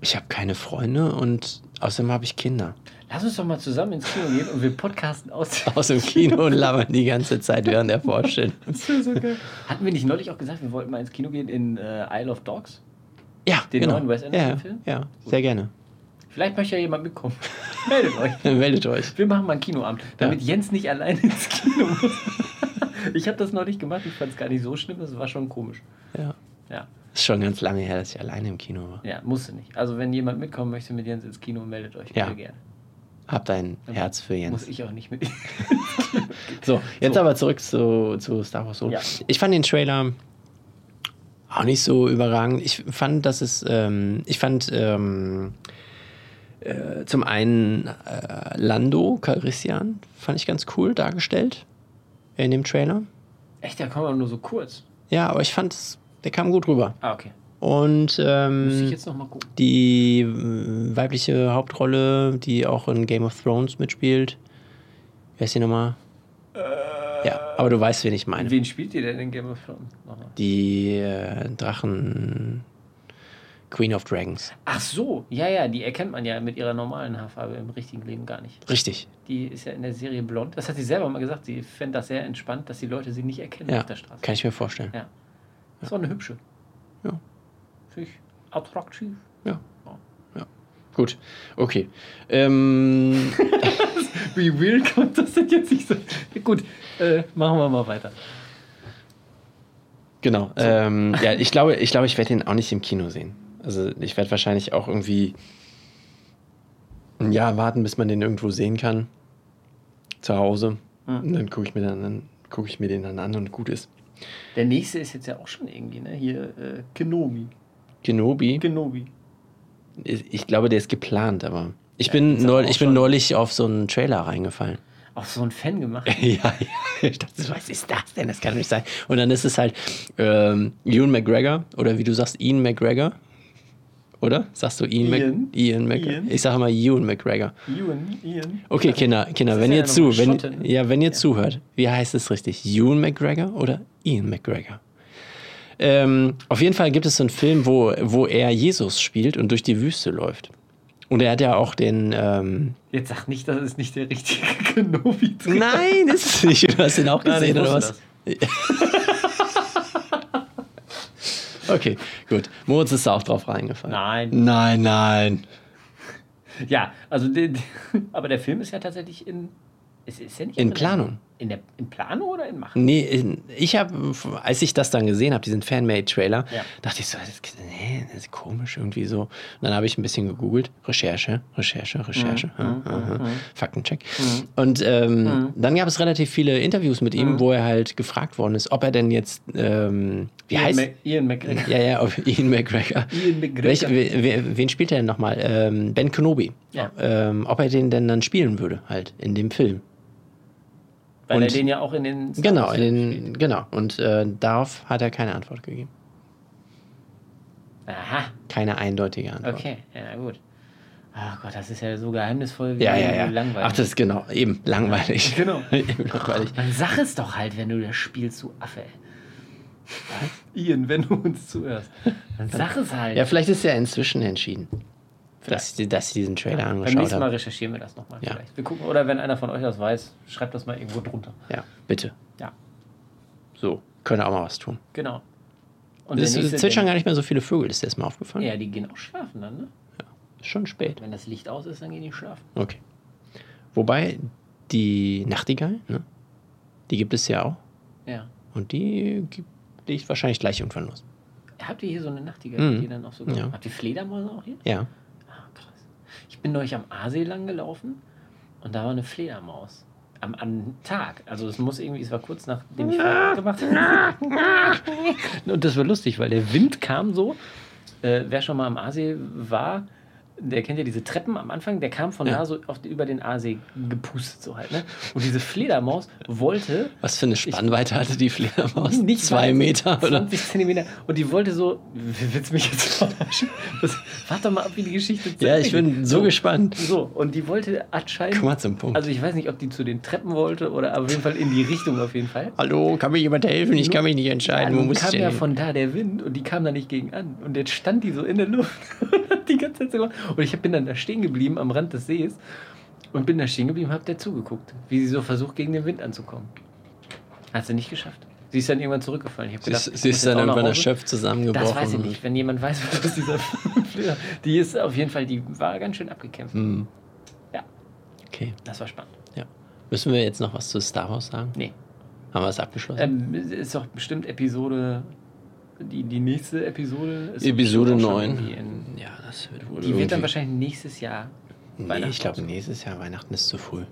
ich habe keine Freunde und außerdem habe ich Kinder. Lass uns doch mal zusammen ins Kino gehen und wir podcasten aus. Aus dem Kino und labern die ganze Zeit während der Vorstellung. Das wäre so geil. Hatten wir nicht neulich auch gesagt, wir wollten mal ins Kino gehen in äh, Isle of Dogs? Ja, Den genau. neuen Wes ja, Anderson-Film? ja, sehr gerne. Vielleicht möchte ja jemand mitkommen. Meldet euch. Meldet euch. Wir machen mal einen Kinoabend, damit Jens nicht alleine ins Kino muss. ich habe das neulich gemacht, ich fand es gar nicht so schlimm, das war schon komisch. Ja. Ja, Ist schon ganz lange her, dass ich alleine im Kino war. ja, musste nicht. Also wenn jemand mitkommen möchte mit Jens ins Kino, meldet euch Ja. gerne. Habt ein Herz für Jens. Muss ich auch nicht mit. So, jetzt So. aber zurück zu, zu Star Wars Solo. Ja. Ich fand den Trailer auch nicht so überragend. Ich fand, dass es, ähm, ich fand ähm, äh, zum einen äh, Lando Calrissian fand ich ganz cool dargestellt in dem Trailer. Echt, da kommen wir nur so kurz. Ja, aber ich fand es, der kam gut rüber. Ah, okay. Und ähm, die äh, weibliche Hauptrolle, die auch in Game of Thrones mitspielt, wer ist die nochmal? Ja, aber du weißt, wen ich meine. Wen spielt ihr denn in Game of Thrones? Nochmal. Die äh, Drachen Queen of Dragons. Ach so, ja, ja, die erkennt man ja mit ihrer normalen Haarfarbe im richtigen Leben gar nicht. Richtig. Die ist ja in der Serie blond. Das hat sie selber mal gesagt. Sie fände das sehr entspannt, dass die Leute sie nicht erkennen Ja, auf der Straße. kann ich mir vorstellen. Ja. Das war eine hübsche. Ja. Finde ich attraktiv. Ja. ja. Gut, okay. Ähm, Wie weird kommt das denn jetzt nicht so? Gut, äh, machen wir mal weiter. Genau. Ähm, ja, ich glaube, ich, glaube, ich werde ihn auch nicht im Kino sehen. Also ich werde wahrscheinlich auch irgendwie ein Jahr warten, bis man den irgendwo sehen kann. Zu Hause. Und dann gucke ich mir dann an, gucke ich mir den dann an und gut ist. Der nächste ist jetzt ja auch schon irgendwie, ne? Hier, äh, Kenobi. Kenobi. Kenobi. Ich ich glaube, der ist geplant, aber ich Ja, bin, ist aber neu, auch ich bin neulich auf so einen Trailer reingefallen. Auch so ein Fan gemacht. ja, ja. Ich dachte, was ist das denn? Das kann nicht sein. Und dann ist es halt ähm, Ewan McGregor oder wie du sagst, Ian McGregor. Oder? Sagst du Ian, Ian. Mc Ian McGregor? Ich sage immer Ewan McGregor. Ewan, Ian. Okay, Kinder, Kinder, wenn ist ihr ja zu, wenn, ne? ja, wenn ihr zuhört, wie heißt es richtig? Ewan McGregor oder Ian McGregor? Ähm, auf jeden Fall gibt es so einen Film, wo, wo er Jesus spielt und durch die Wüste läuft. Und er hat ja auch den. Ähm, Jetzt sag nicht, das ist nicht der richtige Kenobi drin. Nein, ist es nicht. Du hast ihn auch Nein, gesehen, oder wusste was? Okay, gut. Moritz ist da auch drauf reingefallen. Nein. Nein, nein. Ja, also, der, aber der Film ist ja tatsächlich in. Ist, ist ja nicht In. Planung. In, der, in Planung oder in Machen? Nee, ich habe, als ich das dann gesehen habe, diesen Fanmade-Trailer, Ja. dachte ich so, das, ist- nee, das ist komisch irgendwie so. Und dann habe ich ein bisschen gegoogelt. Recherche, Recherche, Recherche. Mhm, aha, Faktencheck. Und ähm, dann gab es relativ viele Interviews mit Mhm. ihm, wo er halt gefragt worden ist, ob er denn jetzt, ähm, wie Ian, heißt Mac, Ian McGregor. Ja, ja, auf Ian McGregor. Ian McGregor. Welch, we- we- wen spielt er denn nochmal? Ähm, ben Kenobi. Ja. Ähm, ob er den denn dann spielen würde, halt, in dem Film. Weil er Und- den ja auch in den. Star Genau, in den, genau. Und äh, darauf hat er keine Antwort gegeben. spielt. Aha, Keine eindeutige Antwort. okay, ja, gut. Ach Gott, das ist ja so geheimnisvoll wie Ja, ja, ja. langweilig. Ach, das ist genau, eben, langweilig. Genau. eben langweilig. Dann sag es doch halt, wenn du das spielst, du Affe. Ian, wenn du uns zuhörst. Dann sag es halt. Ja, vielleicht ist er inzwischen entschieden. Dass, sie- dass sie diesen Trailer Beim angeschaut nächsten Mal haben. recherchieren wir das nochmal. Ja. Vielleicht. Wir gucken, oder wenn einer von euch das weiß, schreibt das mal irgendwo drunter. Ja, bitte. Ja, So, können auch mal was tun. genau. Und Es zwitschern gar nicht mehr so viele Vögel, ist dir das mal aufgefallen? Ja, die gehen auch schlafen dann, ne? Ist schon spät. Wenn das Licht aus ist, dann gehen die schlafen. Okay. Wobei, die Nachtigall, ne? die gibt es ja auch. Ja. Und die gibt, legt wahrscheinlich gleich irgendwann los. Habt ihr hier so eine Nachtigall, Mhm. die dann auch so Ja. Habt ihr Fledermäuse auch hier? Ja. Bin neulich am Aasee lang gelaufen und da war eine Fledermaus. Am, am Tag. Also es muss irgendwie, es war kurz nachdem ich Feierabend gemacht habe. Und das war lustig, weil der Wind kam so. Äh, wer schon mal am Aasee war, der kennt ja diese Treppen am Anfang, der kam von Ja. da so auf, über den Aasee gepustet so halt. Ne? Und diese Fledermaus wollte Was für eine Spannweite hatte die Fledermaus? nicht Zwei Meter, oder? 20 Zentimeter. Und die wollte so, willst du mich jetzt verarschen? Warte doch mal ab, wie die Geschichte Ja, ich bin geht. so gespannt. So, und die wollte anscheinend. Komm mal zum Punkt. Also ich weiß nicht, ob die zu den Treppen wollte oder auf jeden Fall in die Richtung auf jeden Fall. Hallo, kann mir jemand helfen? Ich kann mich nicht entscheiden. Ja, Wo muss ich kam denn ja hin? von da der Wind und die kam da nicht gegen an. Und jetzt stand die so in der Luft und hat die ganze Zeit so gemacht. Und ich bin dann da stehen geblieben am Rand des Sees und bin da stehen geblieben und hab der zugeguckt, wie sie so versucht, gegen den Wind anzukommen. Hat sie nicht geschafft. Sie ist dann irgendwann zurückgefallen. Ich Sie gedacht, sie muss ist dann irgendwann erschöpft zusammengebrochen. Das weiß ich nicht. Wenn jemand weiß, was aus dieser. Die ist auf jeden Fall, die war ganz schön abgekämpft. Hm. Ja, Okay, das war spannend. ja. Müssen wir jetzt noch was zu Star Wars sagen? Nee. Haben wir es abgeschlossen? Ähm, ist doch bestimmt Episode. Die, die nächste Episode ist Episode bestimmt auch schon 9. irgendwie In, ja, das wird wohl die wird dann wahrscheinlich nächstes Jahr. Nee, Weihnachten ich glaube, nächstes Jahr Weihnachten ist zu früh.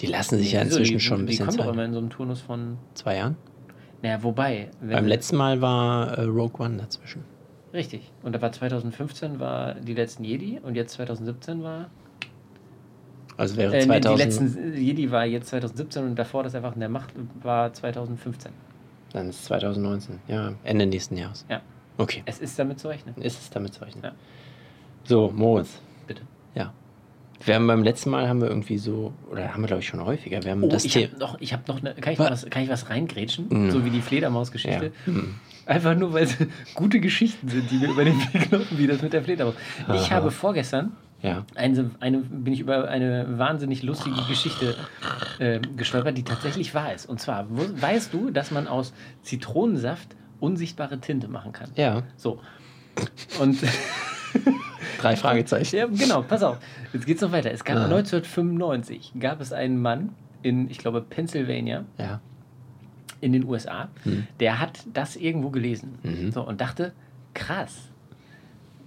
Die lassen sich ja Wieso? inzwischen die, schon ein Die bisschen kommt doch Zeit. immer in so einem Turnus von. Zwei Jahren? Naja, wobei. Wenn Beim letzten Mal war äh, Rogue One dazwischen. Richtig. Und da war 2015 war die letzten Jedi und jetzt 2017 war. Also wäre Äh, nee, die 2000. letzten Jedi war jetzt 2017 und davor das Erwachen der Macht war 2015. Dann ist es 2019. Ja, Ende nächsten Jahres. Ja. Okay. Es ist damit zu rechnen. Ist es damit zu rechnen? Ja. So, Moritz. Bitte. Ja. Wir haben beim letzten Mal haben wir irgendwie so, oder haben wir glaube ich schon häufiger, wir haben Oh, das ich Thema. habe noch, ich hab noch eine. Kann ich, Was? was, kann ich was reingrätschen? Mhm. So wie die Fledermaus-Geschichte. Ja. Mhm. Einfach nur, weil es gute Geschichten sind, die mir über den Weg laufen, wie das mit der Fledermaus. Ich habe vorgestern Ja. eine, eine, bin ich über eine wahnsinnig lustige Geschichte äh, gestolpert, die tatsächlich wahr ist. Und zwar, wo, weißt du, dass man aus Zitronensaft unsichtbare Tinte machen kann? Ja. So. Und Drei Fragezeichen. ja, genau, pass auf. Jetzt geht's noch weiter. Es gab Ah. 1995 gab es einen Mann in, ich glaube, Pennsylvania, Ja. in den USA, Hm. der hat das irgendwo gelesen Mhm. so, und dachte, krass,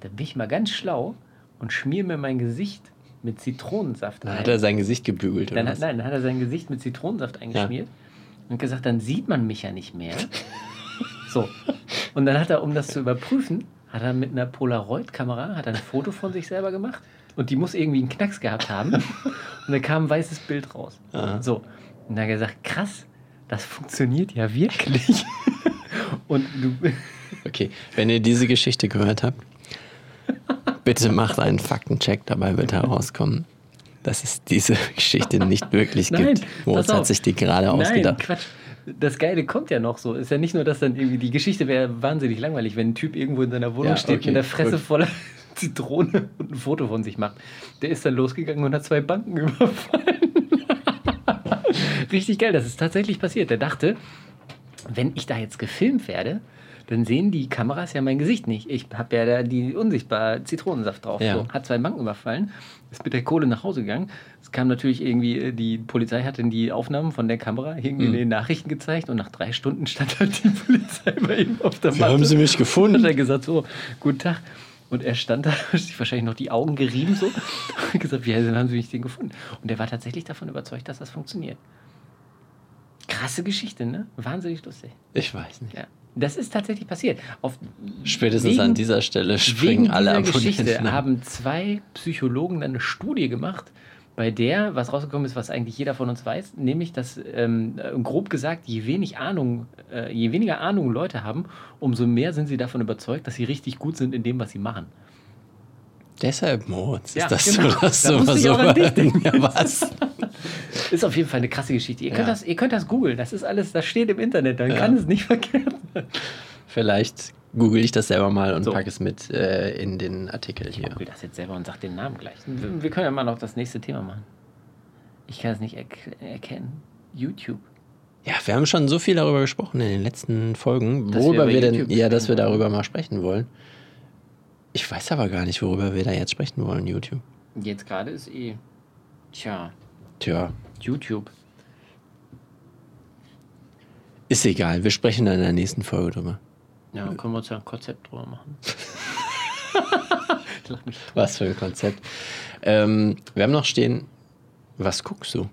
da bin ich mal ganz schlau und schmier mir mein Gesicht mit Zitronensaft Dann ein. hat er sein Gesicht gebügelt. Dann Oder was? nein, dann hat er sein Gesicht mit Zitronensaft eingeschmiert und gesagt, dann sieht man mich ja nicht mehr. so. Und dann hat er, um das zu überprüfen, hat er mit einer Polaroid-Kamera hat er ein Foto von sich selber gemacht und die muss irgendwie einen Knacks gehabt haben. Und dann kam ein weißes Bild raus. Aha. So. Und dann hat er gesagt, krass, das funktioniert ja wirklich. und du, Okay, wenn ihr diese Geschichte gehört habt, bitte macht einen Faktencheck, dabei wird herauskommen, dass es diese Geschichte nicht wirklich Nein, gibt. Moritz hat sich die gerade Nein, ausgedacht. Quatsch. Das Geile kommt ja noch so. Ist ja nicht nur, dass dann irgendwie die Geschichte wäre wahnsinnig langweilig, wenn ein Typ irgendwo in seiner Wohnung Ja, steht okay, mit der Fresse gut. voller Zitrone und ein Foto von sich macht. Der ist dann losgegangen und hat zwei Banken überfallen. Richtig geil, das ist tatsächlich passiert. Der dachte, wenn ich da jetzt gefilmt werde, dann sehen die Kameras ja mein Gesicht nicht. Ich habe ja da die unsichtbar Zitronensaft drauf. Ja. So, hat zwei Banken überfallen, ist mit der Kohle nach Hause gegangen. Es kam natürlich irgendwie, äh, die Polizei hat dann die Aufnahmen von der Kamera irgendwie in Mhm. den Nachrichten gezeigt und nach drei Stunden stand halt die Polizei bei ihm auf der Wie Matte. haben Sie mich gefunden? Hat er gesagt, so, guten Tag. Und er stand da, hat sich wahrscheinlich noch die Augen gerieben so. Und gesagt, wie haben Sie mich denn gefunden? Und er war tatsächlich davon überzeugt, dass das funktioniert. Krasse Geschichte, ne? Wahnsinnig lustig. Ich weiß nicht. Ja. Das ist tatsächlich passiert. Auf, Spätestens wegen- an dieser Stelle springen alle dieser Geschichte Abonnenten. ab. haben zwei Psychologen dann eine Studie gemacht, bei der, was rausgekommen ist, was eigentlich jeder von uns weiß, nämlich, dass ähm, äh, grob gesagt, je, wenig Ahnung, äh, je weniger Ahnung Leute haben, umso mehr sind sie davon überzeugt, dass sie richtig gut sind in dem, was sie machen. Deshalb, Moritz, Ja, ist das genau. so, dass Da ich so. Ja, was? Ist auf jeden Fall eine krasse Geschichte. Ihr könnt Ja. das, ihr könnt das googeln. Das ist alles, das steht im Internet. Dann Ja. kann es nicht verkehrt. Vielleicht google ich das selber mal und So. packe es mit äh, in den Artikel hier. Ich will das jetzt selber und sag den Namen gleich. Wir, wir können ja mal noch das nächste Thema machen. Ich kann es nicht erk erkennen. YouTube. Ja, wir haben schon so viel darüber gesprochen in den letzten Folgen, Dass worüber wir wir, denn, ja, dass wir darüber mal sprechen wollen. Ich weiß aber gar nicht, worüber wir da jetzt sprechen wollen, YouTube. Jetzt gerade ist eh. Tja, Tja, YouTube. ist egal, wir sprechen dann in der nächsten Folge drüber. Ja, dann können wir uns ja ein Konzept drüber machen. Was für ein Konzept. Ähm, wir haben noch stehen, was guckst du?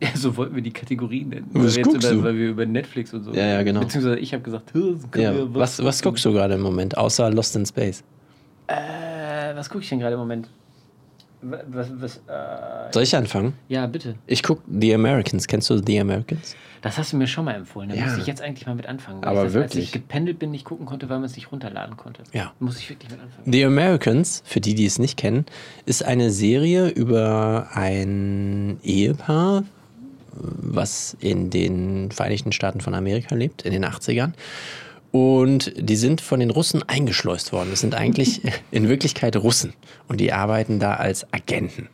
Ja, so wollten wir die Kategorien nennen. Was weil, guckst über, du? weil wir über Netflix und so. Ja, ja, genau. Beziehungsweise ich habe gesagt, "Hä, das können Ja, was, was guckst du gerade im Moment, außer Lost in Space? Äh, was gucke ich denn gerade im Moment? Wa- Was, was, äh, Soll ich anfangen? ja, bitte. Ich gucke The Americans. Kennst du The Americans? Das hast du mir schon mal empfohlen. Da Ja. müsste ich jetzt eigentlich mal mit anfangen. Aber das, Als wirklich. ich gependelt bin, nicht gucken konnte, weil man es nicht runterladen konnte. Ja. Muss ich wirklich mit anfangen. The Americans, für die, die es nicht kennen, ist eine Serie über ein Ehepaar, was in den Vereinigten Staaten von Amerika lebt, in den 80ern. Und die sind von den Russen eingeschleust worden. Das sind eigentlich in Wirklichkeit Russen. Und die arbeiten da als Agenten.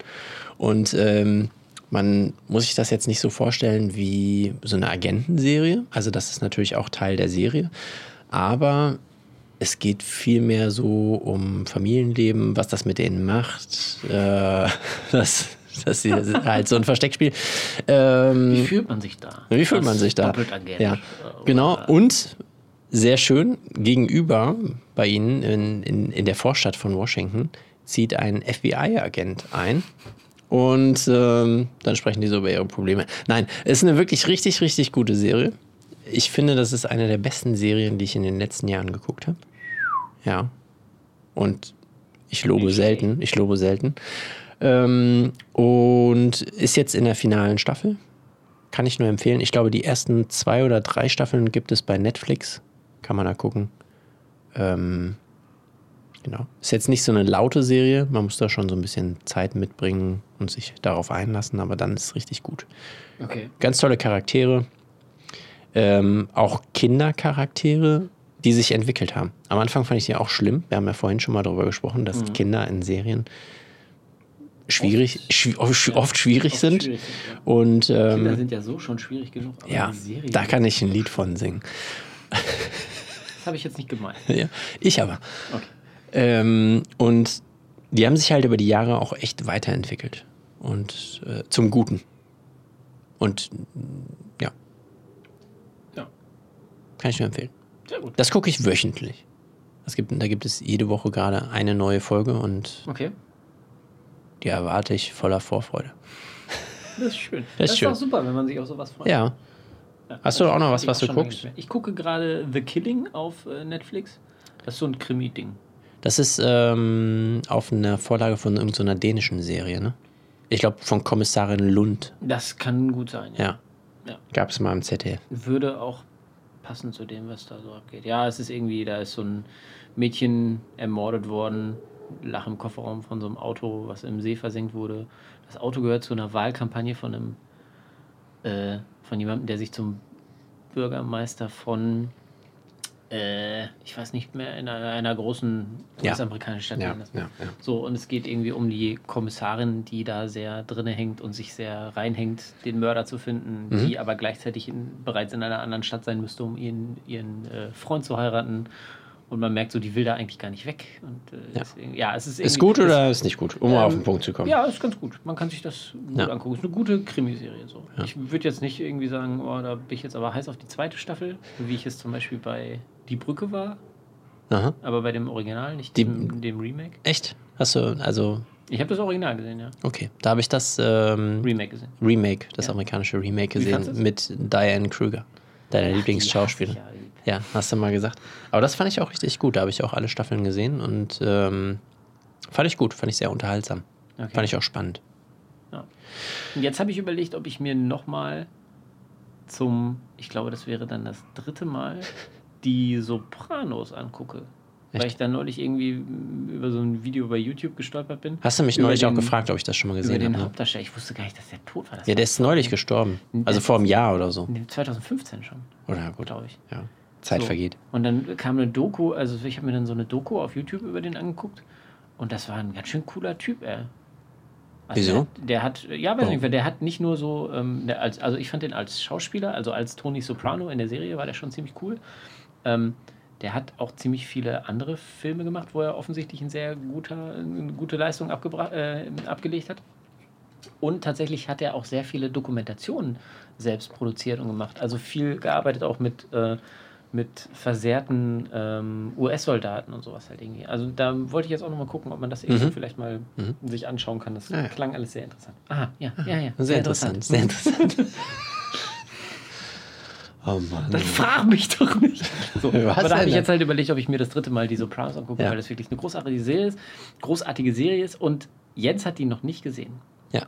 Und ähm, man muss sich das jetzt nicht so vorstellen wie so eine Agentenserie. Also das ist natürlich auch Teil der Serie. Aber es geht vielmehr so um Familienleben, was das mit denen macht. Äh, das, das ist halt so ein Versteckspiel. Ähm, Wie fühlt man sich da? wie fühlt man sich da? Doppeltagent, Ja, äh, genau. Und sehr schön, gegenüber bei Ihnen in, in, in der Vorstadt von Washington zieht ein FBI-Agent ein. Und ähm, dann sprechen die so über ihre Probleme. Nein, es ist eine wirklich richtig, richtig gute Serie. Ich finde, das ist eine der besten Serien, die ich in den letzten Jahren geguckt habe. Ja. Und ich lobe selten. Ich lobe selten. Ähm, und ist jetzt in der finalen Staffel. Kann ich nur empfehlen. Ich glaube, die ersten zwei oder drei Staffeln gibt es bei Netflix. Kann man da gucken. Ähm, genau. Ist jetzt nicht so eine laute Serie. Man muss da schon so ein bisschen Zeit mitbringen und sich darauf einlassen, aber dann ist es richtig gut. Okay. Ganz tolle Charaktere. Ähm, auch Kindercharaktere, die sich entwickelt haben. Am Anfang fand ich sie auch schlimm. Wir haben ja vorhin schon mal darüber gesprochen, dass Mhm. Kinder in Serien schwierig, schwi- oft, oft schwierig Oft sind. schwierig ja. Und Kinder ähm, sind ja so schon schwierig genug. Aber ja, da kann ich ein Lied von singen. Das habe ich jetzt nicht gemeint. ja, ich aber. Okay. Ähm, und die haben sich halt über die Jahre auch echt weiterentwickelt. Und äh, zum Guten. Und mm, ja. Kann ich nur empfehlen. Sehr gut. Das gucke ich wöchentlich. Es gibt, da gibt es jede Woche gerade eine neue Folge und Okay. die erwarte ich voller Vorfreude. Das ist schön. Das ist ist auch schön. super, wenn man sich auf sowas freut. Ja. Hast du auch noch was, was du guckst? Ich gucke gerade The Killing auf äh, Netflix. Das ist so ein Krimi-Ding. Das ist ähm, auf einer Vorlage von irgendeiner dänischen Serie, ne? Ich glaube von Kommissarin Lund. Das kann gut sein. Ja. Ja. Gab es mal im ZDF. Würde auch passen zu dem, was da so abgeht. Ja, es ist irgendwie, da ist so ein Mädchen ermordet worden, lach im Kofferraum von so einem Auto, was im See versenkt wurde. Das Auto gehört zu einer Wahlkampagne von einem, äh, von jemandem, der sich zum Bürgermeister von, äh, ich weiß nicht mehr, in einer, einer großen. US-amerikanischen Stadt Ja, das. ja, ja. So, und es geht irgendwie um die Kommissarin, die da sehr drinne hängt und sich sehr reinhängt, den Mörder zu finden, Mhm. die aber gleichzeitig in, bereits in einer anderen Stadt sein müsste, um ihren, ihren äh, Freund zu heiraten. Und man merkt so, die will da eigentlich gar nicht weg. Und, äh, Ja. deswegen, ja, es ist Ist gut oder ist nicht gut? Um mal auf ähm, den Punkt zu kommen. Ja, ist ganz gut. Man kann sich das gut Ja. angucken. Ist eine gute Krimiserie. So. Ich würde jetzt nicht irgendwie sagen, oh, da bin ich jetzt aber heiß auf die zweite Staffel, wie ich es zum Beispiel bei Die Brücke war, Aha. aber bei dem Original, nicht Die- dem, dem Remake. Echt? Hast du, also, Ich habe das Original gesehen, ja. okay. Da habe ich das ähm, Remake gesehen. Remake, das Ja. amerikanische Remake gesehen mit Diane Kruger, deiner Lieblingsschauspielerin. Ja. Ja, hast du mal gesagt. Aber das fand ich auch richtig gut. Da habe ich auch alle Staffeln gesehen und ähm, fand ich gut, fand ich sehr unterhaltsam. Okay. Fand ich auch spannend. Und jetzt habe ich überlegt, ob ich mir nochmal zum, ich glaube, das wäre dann das dritte Mal, die Sopranos angucke. Weil Echt? ich dann neulich irgendwie über so ein Video bei YouTube gestolpert bin. Hast du mich Über neulich auch den- gefragt, ob ich das schon mal Über gesehen den habe? Ne? Hauptdarsteller. Ich wusste gar nicht, dass der tot war. Das Ja, der ist neulich gestorben. Also vor einem Jahr oder so. Nee, 2015 schon, Oder gut. glaube ich. Ja. Zeit So. vergeht. Und dann kam eine Doku, also ich habe mir dann so eine Doku auf YouTube über den angeguckt und das war ein ganz schön cooler Typ, ey. Also Wieso? Der, der hat, ja, weiß nicht, der hat nicht nur so, ähm, der als, also ich fand den als Schauspieler, also als Tony Soprano in der Serie war der schon ziemlich cool. Ähm, der hat auch ziemlich viele andere Filme gemacht, wo er offensichtlich ein sehr guter, eine gute Leistung äh, abgelegt hat. Und tatsächlich hat er auch sehr viele Dokumentationen selbst produziert und gemacht. Also viel gearbeitet auch mit, äh, mit versehrten ähm, US-Soldaten und sowas halt irgendwie. Also da wollte ich jetzt auch nochmal gucken, ob man das irgendwie Mhm. vielleicht mal sich anschauen kann. Das Ja, ja. klang alles sehr interessant. Aha, ja, ja, ja. Sehr, interessant. Sehr interessant. oh Mann. Dann frag mich doch nicht. So, Was aber da habe ich jetzt halt überlegt, ob ich mir das dritte Mal die Sopranos angucke, Ja. weil das wirklich eine großartige Serie ist. Großartige Serie ist und Jens hat die noch nicht gesehen. Ja,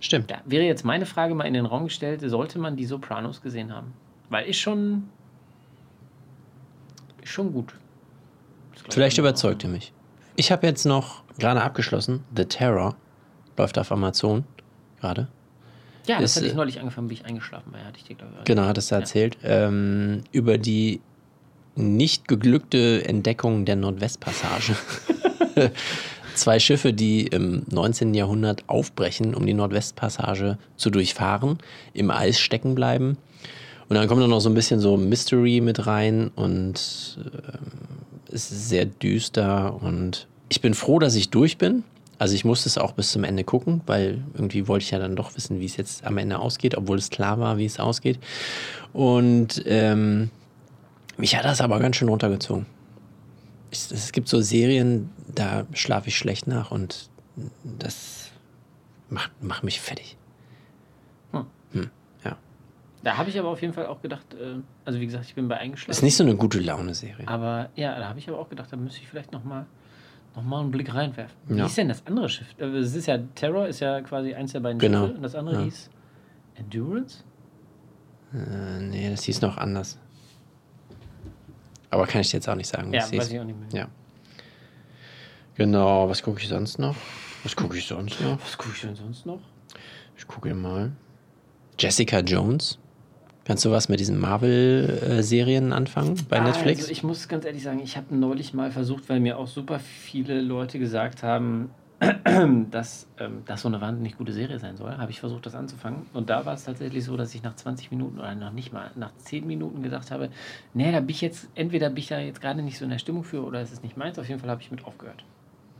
stimmt. Da wäre jetzt meine Frage mal in den Raum gestellt, sollte man die Sopranos gesehen haben? Weil ist schon, schon gut. Vielleicht ich überzeugt ihr mich. Ich habe jetzt noch gerade abgeschlossen. The Terror läuft auf Amazon gerade. Ja, das Ist, hatte ich äh, neulich angefangen, bin ich eingeschlafen, weil hatte ich dir glaube ich. Genau, hattest du Ja. erzählt. Ähm, über die nicht geglückte Entdeckung der Nordwestpassage. Zwei Schiffe, die im 19. Jahrhundert aufbrechen, um die Nordwestpassage zu durchfahren, im Eis stecken bleiben. Und dann kommt dann noch so ein bisschen so Mystery mit rein und es ist sehr düster und ich bin froh, dass ich durch bin. Also ich musste es auch bis zum Ende gucken, weil irgendwie wollte ich ja dann doch wissen, wie es jetzt am Ende ausgeht, obwohl es klar war, wie es ausgeht. Und ähm, mich hat das aber ganz schön runtergezogen. Ich, es gibt so Serien, da schlafe ich schlecht nach und das macht, macht mich fertig. Da habe ich aber auf jeden Fall auch gedacht, äh, also wie gesagt, ich bin bei Ist eingeschlafen. nicht so eine gute Laune-Serie. Aber ja, da habe ich aber auch gedacht, da müsste ich vielleicht nochmal noch mal einen Blick reinwerfen. Wie Ja. ist denn das andere Schiff? Äh, Es ist ja Terror, ist ja quasi eins der beiden Genau. Schiffe und das andere Ja. hieß Endurance? Äh, nee, das hieß noch anders. Aber kann ich dir jetzt auch nicht sagen, wie Ja, hieß. weiß ich auch nicht mehr. Ja. Genau, was gucke ich sonst noch? Was gucke ich sonst noch? Was gucke ich denn sonst noch? Ich gucke mal. Jessica Jones. Kannst du was mit diesen Marvel-Serien anfangen bei Netflix? Also ich muss ganz ehrlich sagen, ich habe neulich mal versucht, weil mir auch super viele Leute gesagt haben, dass ähm, das so eine wahnsinnig gute Serie sein soll, habe ich versucht, das anzufangen. Und da war es tatsächlich so, dass ich nach 20 Minuten oder noch nicht mal, nach 10 Minuten gedacht habe, nee, da bin ich jetzt, entweder bin ich da jetzt gerade nicht so in der Stimmung für oder es ist nicht meins. Auf jeden Fall habe ich mit aufgehört.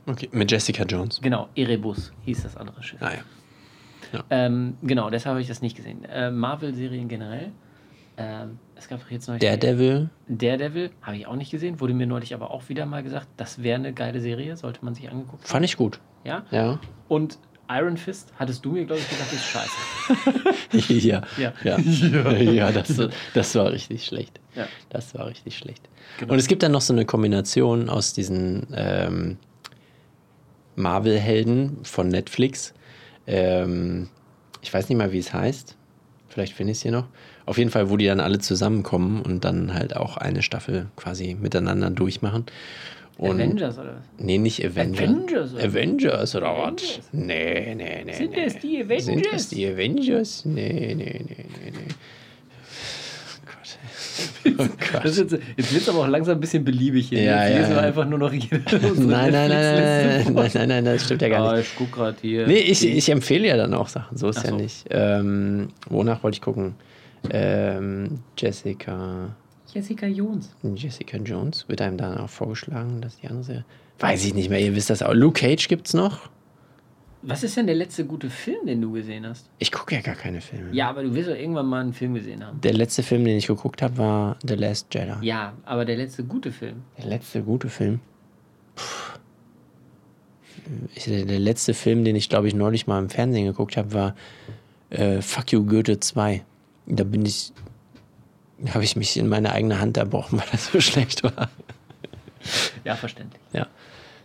okay, mit Jessica Jones. Genau, Erebus hieß das andere Schiff. Ah ja. Ähm, genau, deshalb habe ich das nicht gesehen. Äh, Marvel-Serien generell. Ähm, es gab doch jetzt neulich Daredevil. Daredevil, habe ich auch nicht gesehen, wurde mir neulich aber auch wieder mal gesagt, das wäre eine geile Serie, sollte man sich angeguckt haben. Fand ich gut. Ja? Ja. Und Iron Fist, hattest du mir, glaube ich, gesagt, ist scheiße. ja. Ja. Ja, ja. das, das war richtig schlecht. Ja. Das war richtig schlecht. Genau. Und es gibt dann noch so eine Kombination aus diesen ähm, Marvel-Helden von Netflix. Ähm, ich weiß nicht mal, wie es heißt. Vielleicht finde ich es hier noch. Auf jeden Fall, wo die dann alle zusammenkommen und dann halt auch eine Staffel quasi miteinander durchmachen. Und Avengers oder was? Nee, nicht Avengers. Avengers, oder? Avengers oder was? Nee, nee, nee. Sind nee. es die Avengers? Sind es die Avengers? Nee, nee, nee, nee, nee. Oh Gott. Oh Gott. Das ist jetzt jetzt wird es aber auch langsam ein bisschen beliebig hier. Ja, jetzt ja, lesen wir ja. einfach nur noch jede Nein, nein, nein, nein, nein, nein, nein, das stimmt ja gar Ah, nicht. ich guck gerade hier. Nee, ich, ich empfehle ja dann auch Sachen, so ist Ach ja so. nicht. Ähm, wonach wollte ich gucken? Ähm, Jessica, Jessica Jones. Jessica Jones wird einem dann auch vorgeschlagen, dass die andere Serie. Weiß ich nicht mehr, ihr wisst das auch. Luke Cage gibt's noch? Was ist denn der letzte gute Film, den du gesehen hast? Ich gucke ja gar keine Filme. Ja, aber du wirst doch irgendwann mal einen Film gesehen haben. Der letzte Film, den ich geguckt habe, war The Last Jedi. Ja, aber der letzte gute Film. Der letzte gute Film. Puh. Ich, der, der letzte Film, den ich glaube ich neulich mal im Fernsehen geguckt habe, war äh, Fuck You Goethe 2. Da bin ich, habe ich mich in meine eigene Hand erbrochen, weil das so schlecht war. Ja, verständlich. Ja.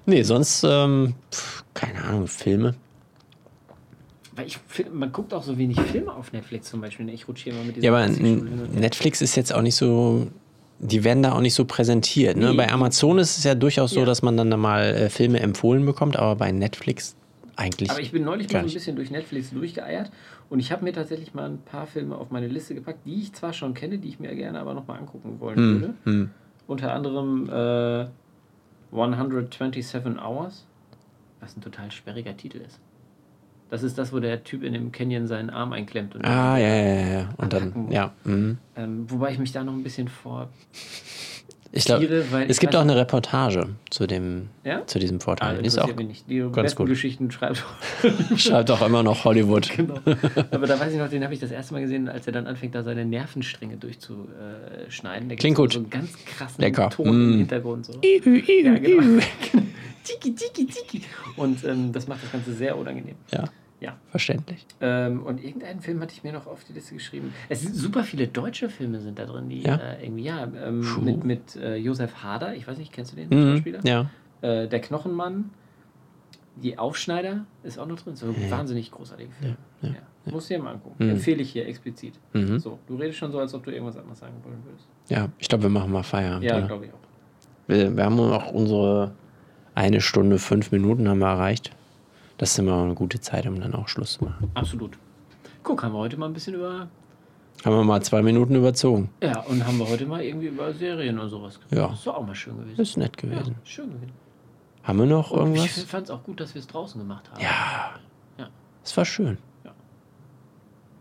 Nee, sonst, ähm, pf, keine Ahnung, Filme. Weil ich man guckt auch so wenig Filme auf Netflix zum Beispiel. ne? Ich rutsche immer mit Ja, aber. Netflix ist jetzt auch nicht so, die werden da auch nicht so präsentiert. Ne? Nee. Bei Amazon ist es ja durchaus so, Ja. dass man dann da mal äh, Filme empfohlen bekommt, aber bei Netflix eigentlich. Aber ich bin neulich mal so ein bisschen durch Netflix durchgeeiert und ich habe mir tatsächlich mal ein paar Filme auf meine Liste gepackt, die ich zwar schon kenne, die ich mir gerne aber nochmal angucken wollen würde. Hm, hm. Unter anderem äh, 127 Hours, was ein total sperriger Titel ist. Das ist das, wo der Typ in dem Canyon seinen Arm einklemmt. Und Ah, ja, ja, ja. Und dann, ja. mhm. ähm, wobei ich mich da noch ein bisschen vor. Ich glaube, Tiere, weil es gibt auch eine Reportage zu, dem, Ja? zu diesem Vorteil. Ah, ist auch, nicht. Die ganz besten gut. Geschichten schreibt. schreibt auch immer noch Hollywood. genau. Aber da weiß ich noch, den habe ich das erste Mal gesehen, als er dann anfängt, da seine Nervenstränge durchzuschneiden. Da Klingt gut. So einen ganz krassen Lecker. Ton im Mm. Hintergrund. So. Ihu, ihu, Ja, genau. tiki, tiki, tiki. Und ähm, das macht das Ganze sehr unangenehm. Ja, Ja. verständlich. Ähm, und irgendeinen Film hatte ich mir noch auf die Liste geschrieben. Es sind super viele deutsche Filme sind da drin, die Ja? äh, irgendwie, ja, ähm, mit, mit äh, Josef Hader, ich weiß nicht, kennst du den Mhm. Schauspieler? Ja. Äh, der Knochenmann, die Aufschneider ist auch noch drin. So ein wahnsinnig großartiger Film. ja, Ja, Musst du dir mal angucken. Mhm. Empfehle ich hier explizit. Mhm. So, du redest schon so, als ob du irgendwas anderes sagen wollen würdest. ja, ich glaube, wir machen mal Feierabend. Ja, glaube ich auch. Wir, wir haben auch unsere eine Stunde, fünf Minuten haben wir erreicht. Das ist immer eine gute Zeit, um dann auch Schluss zu machen. Absolut. Guck, haben wir heute mal ein bisschen über. Haben wir mal zwei Minuten überzogen. Ja, und haben wir heute mal irgendwie über Serien und sowas geredet. Ja. Das ist doch auch mal schön gewesen. Das ist nett ja, gewesen. schön gewesen. Haben wir noch Und ich irgendwas? fand es auch gut, dass wir es draußen gemacht haben. Ja. Ja. Es war schön.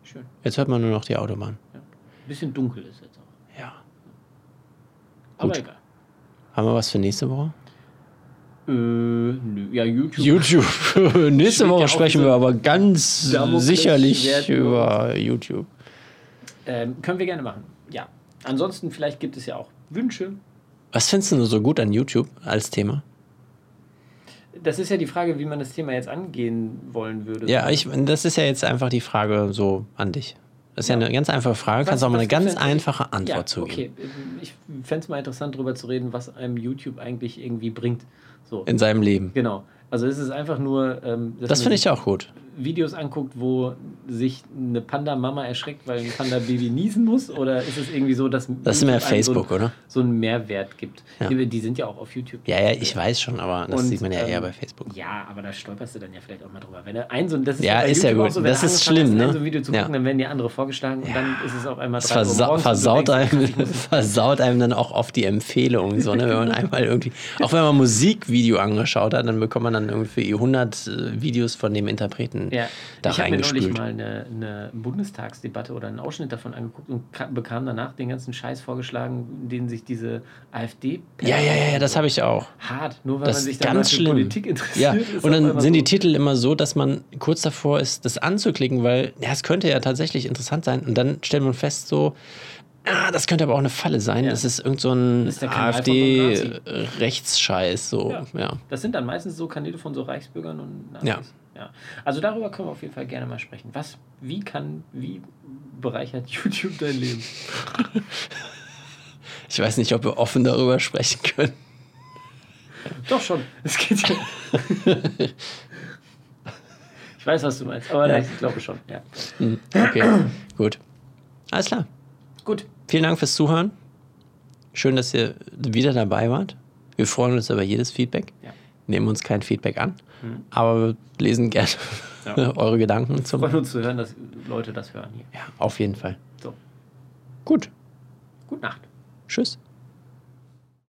Schön. Jetzt hört man nur noch die Autobahn. Ein bisschen dunkel ist jetzt auch. Ja. Aber Gut. egal. Haben wir was für nächste Woche? Äh. Ja, YouTube. YouTube. nächste Woche sprechen wir aber ganz sicherlich über YouTube. Ähm, können wir gerne machen. Ja. Ansonsten, vielleicht gibt es ja auch Wünsche. Was findest du so gut an YouTube als Thema? Das ist ja die Frage, wie man das Thema jetzt angehen wollen würde. Ja, ich, das ist ja jetzt einfach die Frage so an dich. Das ist ja, Ja. eine ganz einfache Frage. Kannst Was- auch mal eine ganz einfache Antwort ja, zu geben. okay. Ich fände es mal interessant, darüber zu reden, was einem YouTube eigentlich irgendwie bringt. So. In seinem Leben. Genau. Also es ist einfach nur, ähm, Das man finde ich auch gut. Videos anguckt, wo sich eine Panda-Mama erschreckt, weil ein Panda-Baby niesen muss? Oder ist es irgendwie so, dass Das ist mehr Facebook, so, oder? so einen Mehrwert gibt? Ja. Die, die sind ja auch auf YouTube. Ja, ja, ich weiß schon, aber das Und, sieht man ja eher ähm, bei Facebook. Ja, aber da stolperst du dann ja vielleicht auch mal drüber. Wenn er ein so, das ist Ja, ist ja YouTube gut. So, Das ist schlimm, hast, ne? ein so ein Video zu gucken, dann werden die andere vorgeschlagen und dann ist es auf einmal Das drei versa morgens versaut, denkst, einem, versaut einem dann auch oft die Empfehlungen, so, ne? wenn man einmal irgendwie, auch wenn man ein Musikvideo angeschaut hat, dann bekommt man dann irgendwie 100 äh, Videos von dem Interpreten Ja, da ich habe mir neulich reingespült. mal eine, eine Bundestagsdebatte oder einen Ausschnitt davon angeguckt und ka- bekam danach den ganzen Scheiß vorgeschlagen, den sich diese AfD. Ja, ja, ja, ja, das habe ich auch. Hart, nur weil Das man sich dann ganz für schlimm. Politik interessiert. Ja, und dann sind die so- Titel immer so, dass man kurz davor ist, das anzuklicken, weil ja, es könnte ja tatsächlich interessant sein. Und dann stellt man fest, so, Ah, das könnte aber auch eine Falle sein. Ja. Das ist irgend so ein einem AfD-Rechtsscheiß. So, Ja. ja. Das sind dann meistens so Kanäle von so Reichsbürgern und Nazis. Ja. Ja. Also darüber können wir auf jeden Fall gerne mal sprechen. Was, wie kann, wie bereichert YouTube dein Leben? Ich weiß nicht, ob wir offen darüber sprechen können. Doch schon. Es geht ja. ich weiß, was du meinst, aber Ja. ich glaube schon. Ja. Hm, Okay, gut. Alles klar. Gut. Vielen Dank fürs Zuhören. Schön, dass ihr wieder dabei wart. Wir freuen uns über jedes Feedback. Ja. Nehmen uns kein Feedback an, aber wir lesen gerne Ja. eure Gedanken zum. Freuen uns zu hören, dass Leute das hören hier. Ja, auf jeden Fall. So. Gut. Gute Nacht. Tschüss.